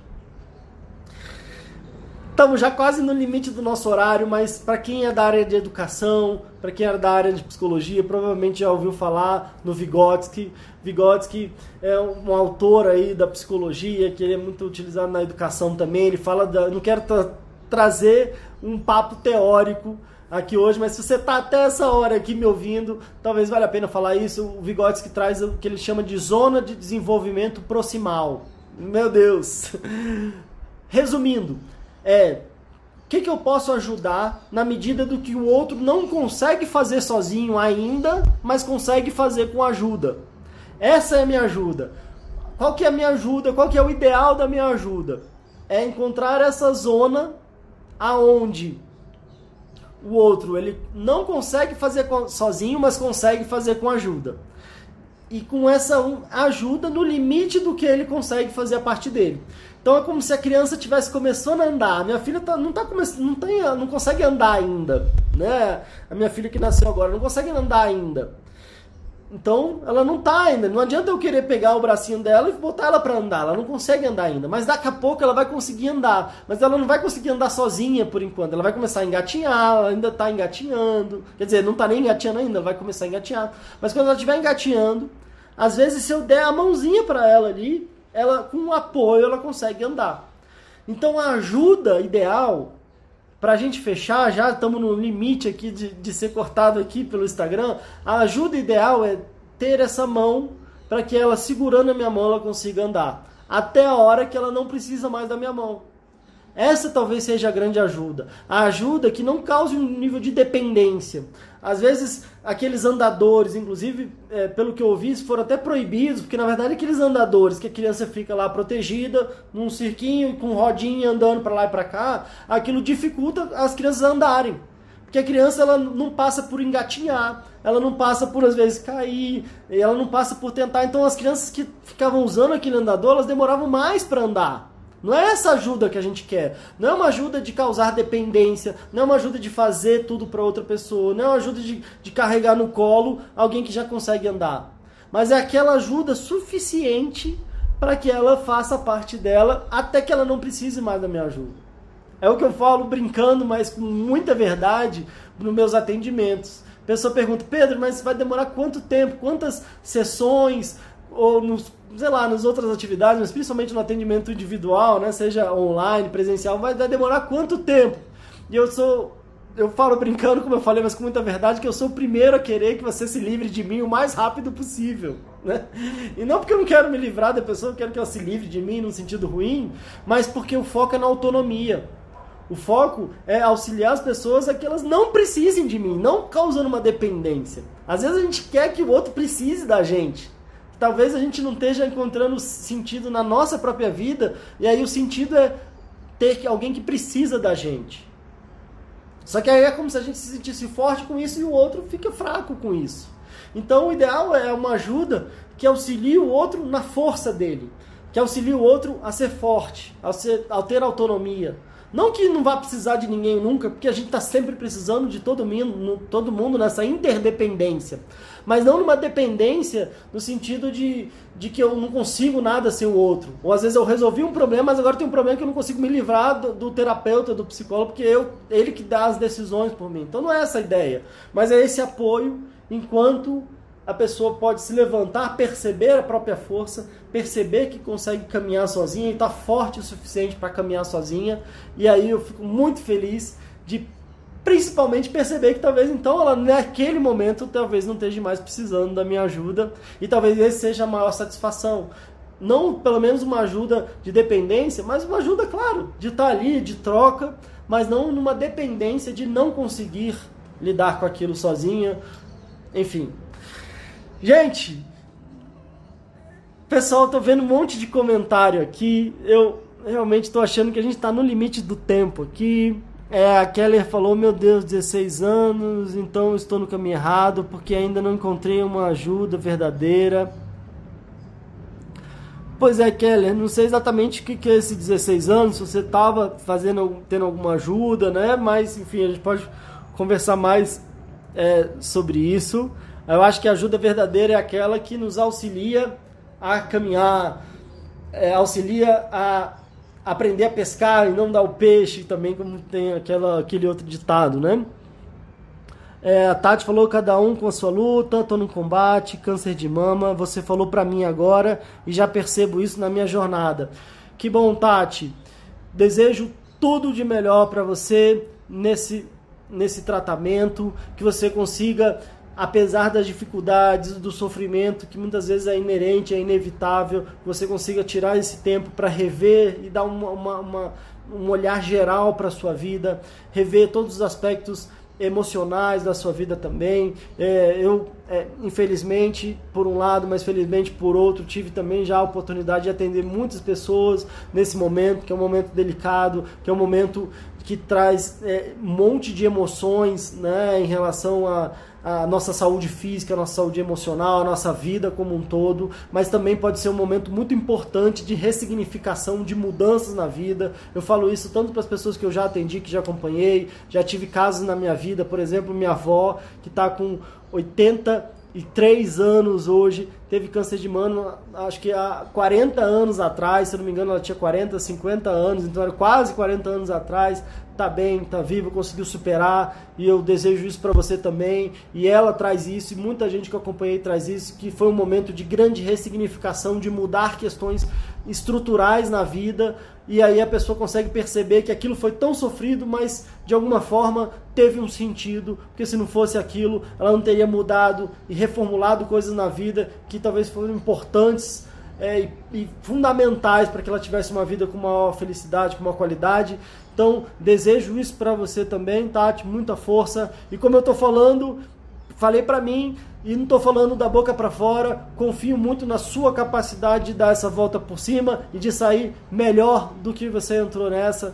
Estamos já quase no limite do nosso horário, mas para quem é da área de educação, para quem é da área de psicologia, provavelmente já ouviu falar no Vygotsky. Vygotsky é um autor aí da psicologia, que ele é muito utilizado na educação também. Ele fala da, não quero tra trazer um papo teórico aqui hoje, mas se você está até essa hora aqui me ouvindo, talvez valha a pena falar isso. O Vygotsky traz o que ele chama de zona de desenvolvimento proximal. Meu Deus. [LAUGHS] Resumindo, é o que, que eu posso ajudar na medida do que o outro não consegue fazer sozinho ainda, mas consegue fazer com ajuda. Essa é a minha ajuda. Qual que é a minha ajuda? Qual que é o ideal da minha ajuda? É encontrar essa zona aonde o outro ele não consegue fazer sozinho, mas consegue fazer com ajuda. e com essa ajuda no limite do que ele consegue fazer a parte dele. Então é como se a criança tivesse começando a andar. A minha filha tá, não, tá começando, não, tem, não consegue andar ainda. Né? A minha filha que nasceu agora não consegue andar ainda. Então, ela não tá ainda. Não adianta eu querer pegar o bracinho dela e botar ela para andar. Ela não consegue andar ainda. Mas daqui a pouco ela vai conseguir andar. Mas ela não vai conseguir andar sozinha por enquanto. Ela vai começar a engatinhar, ela ainda tá engatinhando. Quer dizer, não tá nem engatinhando ainda, ela vai começar a engatinhar. Mas quando ela estiver engatinhando, às vezes se eu der a mãozinha para ela ali, ela com um apoio ela consegue andar. Então a ajuda ideal para a gente fechar, já estamos no limite aqui de, de ser cortado aqui pelo Instagram. A ajuda ideal é ter essa mão para que ela segurando a minha mão ela consiga andar até a hora que ela não precisa mais da minha mão. Essa talvez seja a grande ajuda. A ajuda que não cause um nível de dependência. Às vezes, aqueles andadores, inclusive, é, pelo que eu ouvi, foram até proibidos, porque na verdade aqueles andadores que a criança fica lá protegida, num cirquinho, com rodinha andando para lá e para cá, aquilo dificulta as crianças andarem. Porque a criança ela não passa por engatinhar, ela não passa por às vezes cair, ela não passa por tentar. Então as crianças que ficavam usando aquele andador, elas demoravam mais para andar. Não é essa ajuda que a gente quer. Não é uma ajuda de causar dependência. Não é uma ajuda de fazer tudo para outra pessoa. Não é uma ajuda de, de carregar no colo alguém que já consegue andar. Mas é aquela ajuda suficiente para que ela faça parte dela até que ela não precise mais da minha ajuda. É o que eu falo brincando, mas com muita verdade nos meus atendimentos. A pessoa pergunta, Pedro, mas vai demorar quanto tempo? Quantas sessões? Ou nos sei lá, nas outras atividades, mas principalmente no atendimento individual, né, seja online, presencial, vai demorar quanto tempo? E eu sou eu falo brincando, como eu falei, mas com muita verdade, que eu sou o primeiro a querer que você se livre de mim o mais rápido possível. Né? E não porque eu não quero me livrar da pessoa, eu quero que ela se livre de mim num sentido ruim, mas porque o foco é na autonomia. O foco é auxiliar as pessoas a que elas não precisem de mim, não causando uma dependência. Às vezes a gente quer que o outro precise da gente talvez a gente não esteja encontrando sentido na nossa própria vida, e aí o sentido é ter alguém que precisa da gente. Só que aí é como se a gente se sentisse forte com isso e o outro fica fraco com isso. Então o ideal é uma ajuda que auxilie o outro na força dele, que auxilie o outro a ser forte, a, ser, a ter autonomia. Não que não vá precisar de ninguém nunca, porque a gente está sempre precisando de todo mundo, todo mundo nessa interdependência mas não numa dependência no sentido de, de que eu não consigo nada sem o outro. Ou às vezes eu resolvi um problema, mas agora tem um problema que eu não consigo me livrar do, do terapeuta, do psicólogo, porque eu, ele que dá as decisões por mim. Então não é essa a ideia, mas é esse apoio enquanto a pessoa pode se levantar, perceber a própria força, perceber que consegue caminhar sozinha e está forte o suficiente para caminhar sozinha. E aí eu fico muito feliz de principalmente perceber que talvez então ela naquele momento talvez não esteja mais precisando da minha ajuda e talvez esse seja a maior satisfação. Não pelo menos uma ajuda de dependência, mas uma ajuda, claro, de estar ali, de troca, mas não numa dependência de não conseguir lidar com aquilo sozinha. Enfim. Gente, pessoal, tô vendo um monte de comentário aqui. Eu realmente estou achando que a gente está no limite do tempo aqui. É, a Keller falou, meu Deus, 16 anos, então estou no caminho errado porque ainda não encontrei uma ajuda verdadeira. Pois é, Keller, não sei exatamente o que, que é esse 16 anos, se você estava fazendo, tendo alguma ajuda, né? Mas, enfim, a gente pode conversar mais é, sobre isso. Eu acho que a ajuda verdadeira é aquela que nos auxilia a caminhar, é, auxilia a aprender a pescar e não dar o peixe, também como tem aquela, aquele outro ditado, né? É, a Tati falou cada um com a sua luta, tô no combate, câncer de mama. Você falou para mim agora e já percebo isso na minha jornada. Que bom, Tati. Desejo tudo de melhor para você nesse nesse tratamento, que você consiga apesar das dificuldades, do sofrimento que muitas vezes é inerente, é inevitável, você consiga tirar esse tempo para rever e dar uma, uma, uma, um olhar geral para a sua vida, rever todos os aspectos emocionais da sua vida também. É, eu, é, infelizmente, por um lado, mas felizmente por outro, tive também já a oportunidade de atender muitas pessoas nesse momento, que é um momento delicado, que é um momento que traz é, um monte de emoções né, em relação a a nossa saúde física, a nossa saúde emocional, a nossa vida como um todo, mas também pode ser um momento muito importante de ressignificação, de mudanças na vida. Eu falo isso tanto para as pessoas que eu já atendi, que já acompanhei, já tive casos na minha vida, por exemplo, minha avó que está com 83 anos hoje, teve câncer de mama, acho que há 40 anos atrás, se eu não me engano, ela tinha 40, 50 anos, então era quase 40 anos atrás tá bem, tá vivo, conseguiu superar, e eu desejo isso para você também. E ela traz isso, e muita gente que eu acompanhei traz isso, que foi um momento de grande ressignificação, de mudar questões estruturais na vida, e aí a pessoa consegue perceber que aquilo foi tão sofrido, mas de alguma forma teve um sentido, porque se não fosse aquilo, ela não teria mudado e reformulado coisas na vida que talvez foram importantes é, e, e, fundamentais para que ela tivesse uma vida com maior felicidade, com maior qualidade. Então, desejo isso para você também, Tati, muita força. E como eu estou falando, falei para mim e não estou falando da boca para fora, confio muito na sua capacidade de dar essa volta por cima e de sair melhor do que você entrou nessa,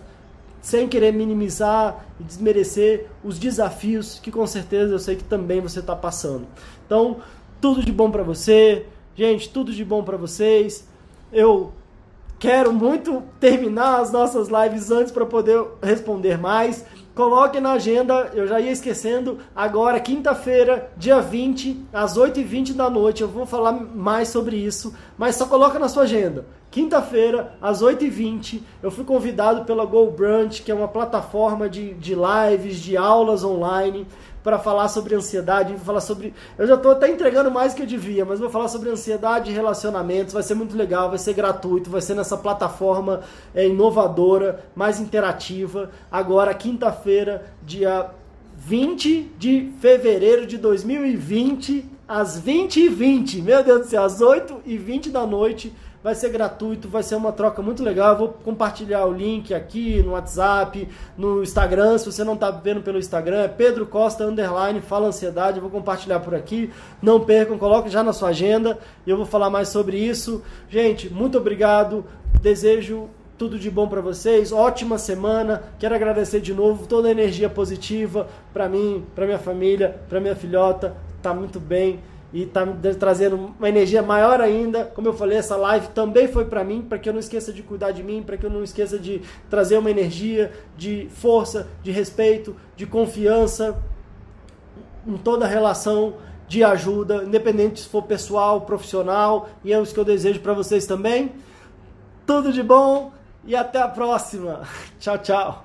sem querer minimizar e desmerecer os desafios que com certeza eu sei que também você está passando. Então, tudo de bom para você, gente, tudo de bom para vocês. Eu Quero muito terminar as nossas lives antes para poder responder mais. Coloque na agenda, eu já ia esquecendo, agora, quinta-feira, dia 20, às 8h20 da noite, eu vou falar mais sobre isso, mas só coloca na sua agenda. Quinta-feira, às 8h20, eu fui convidado pela Go que é uma plataforma de, de lives, de aulas online, para falar sobre ansiedade, vou falar sobre. Eu já estou até entregando mais que eu devia, mas vou falar sobre ansiedade e relacionamentos. Vai ser muito legal, vai ser gratuito, vai ser nessa plataforma é, inovadora, mais interativa. Agora, quinta-feira, dia 20 de fevereiro de 2020, às 20h20. Meu Deus do céu, às 8h20 da noite vai ser gratuito, vai ser uma troca muito legal. Eu vou compartilhar o link aqui no WhatsApp, no Instagram. Se você não está vendo pelo Instagram, é Pedro Costa underline fala ansiedade. Eu vou compartilhar por aqui. Não percam, coloque já na sua agenda e eu vou falar mais sobre isso. Gente, muito obrigado. Desejo tudo de bom para vocês, ótima semana. Quero agradecer de novo toda a energia positiva para mim, para minha família, para minha filhota. Tá muito bem e está me trazendo uma energia maior ainda. Como eu falei, essa live também foi para mim, para que eu não esqueça de cuidar de mim, para que eu não esqueça de trazer uma energia de força, de respeito, de confiança em toda relação de ajuda, independente se for pessoal, profissional, e é isso que eu desejo para vocês também. Tudo de bom e até a próxima. [LAUGHS] Tchau, tchau.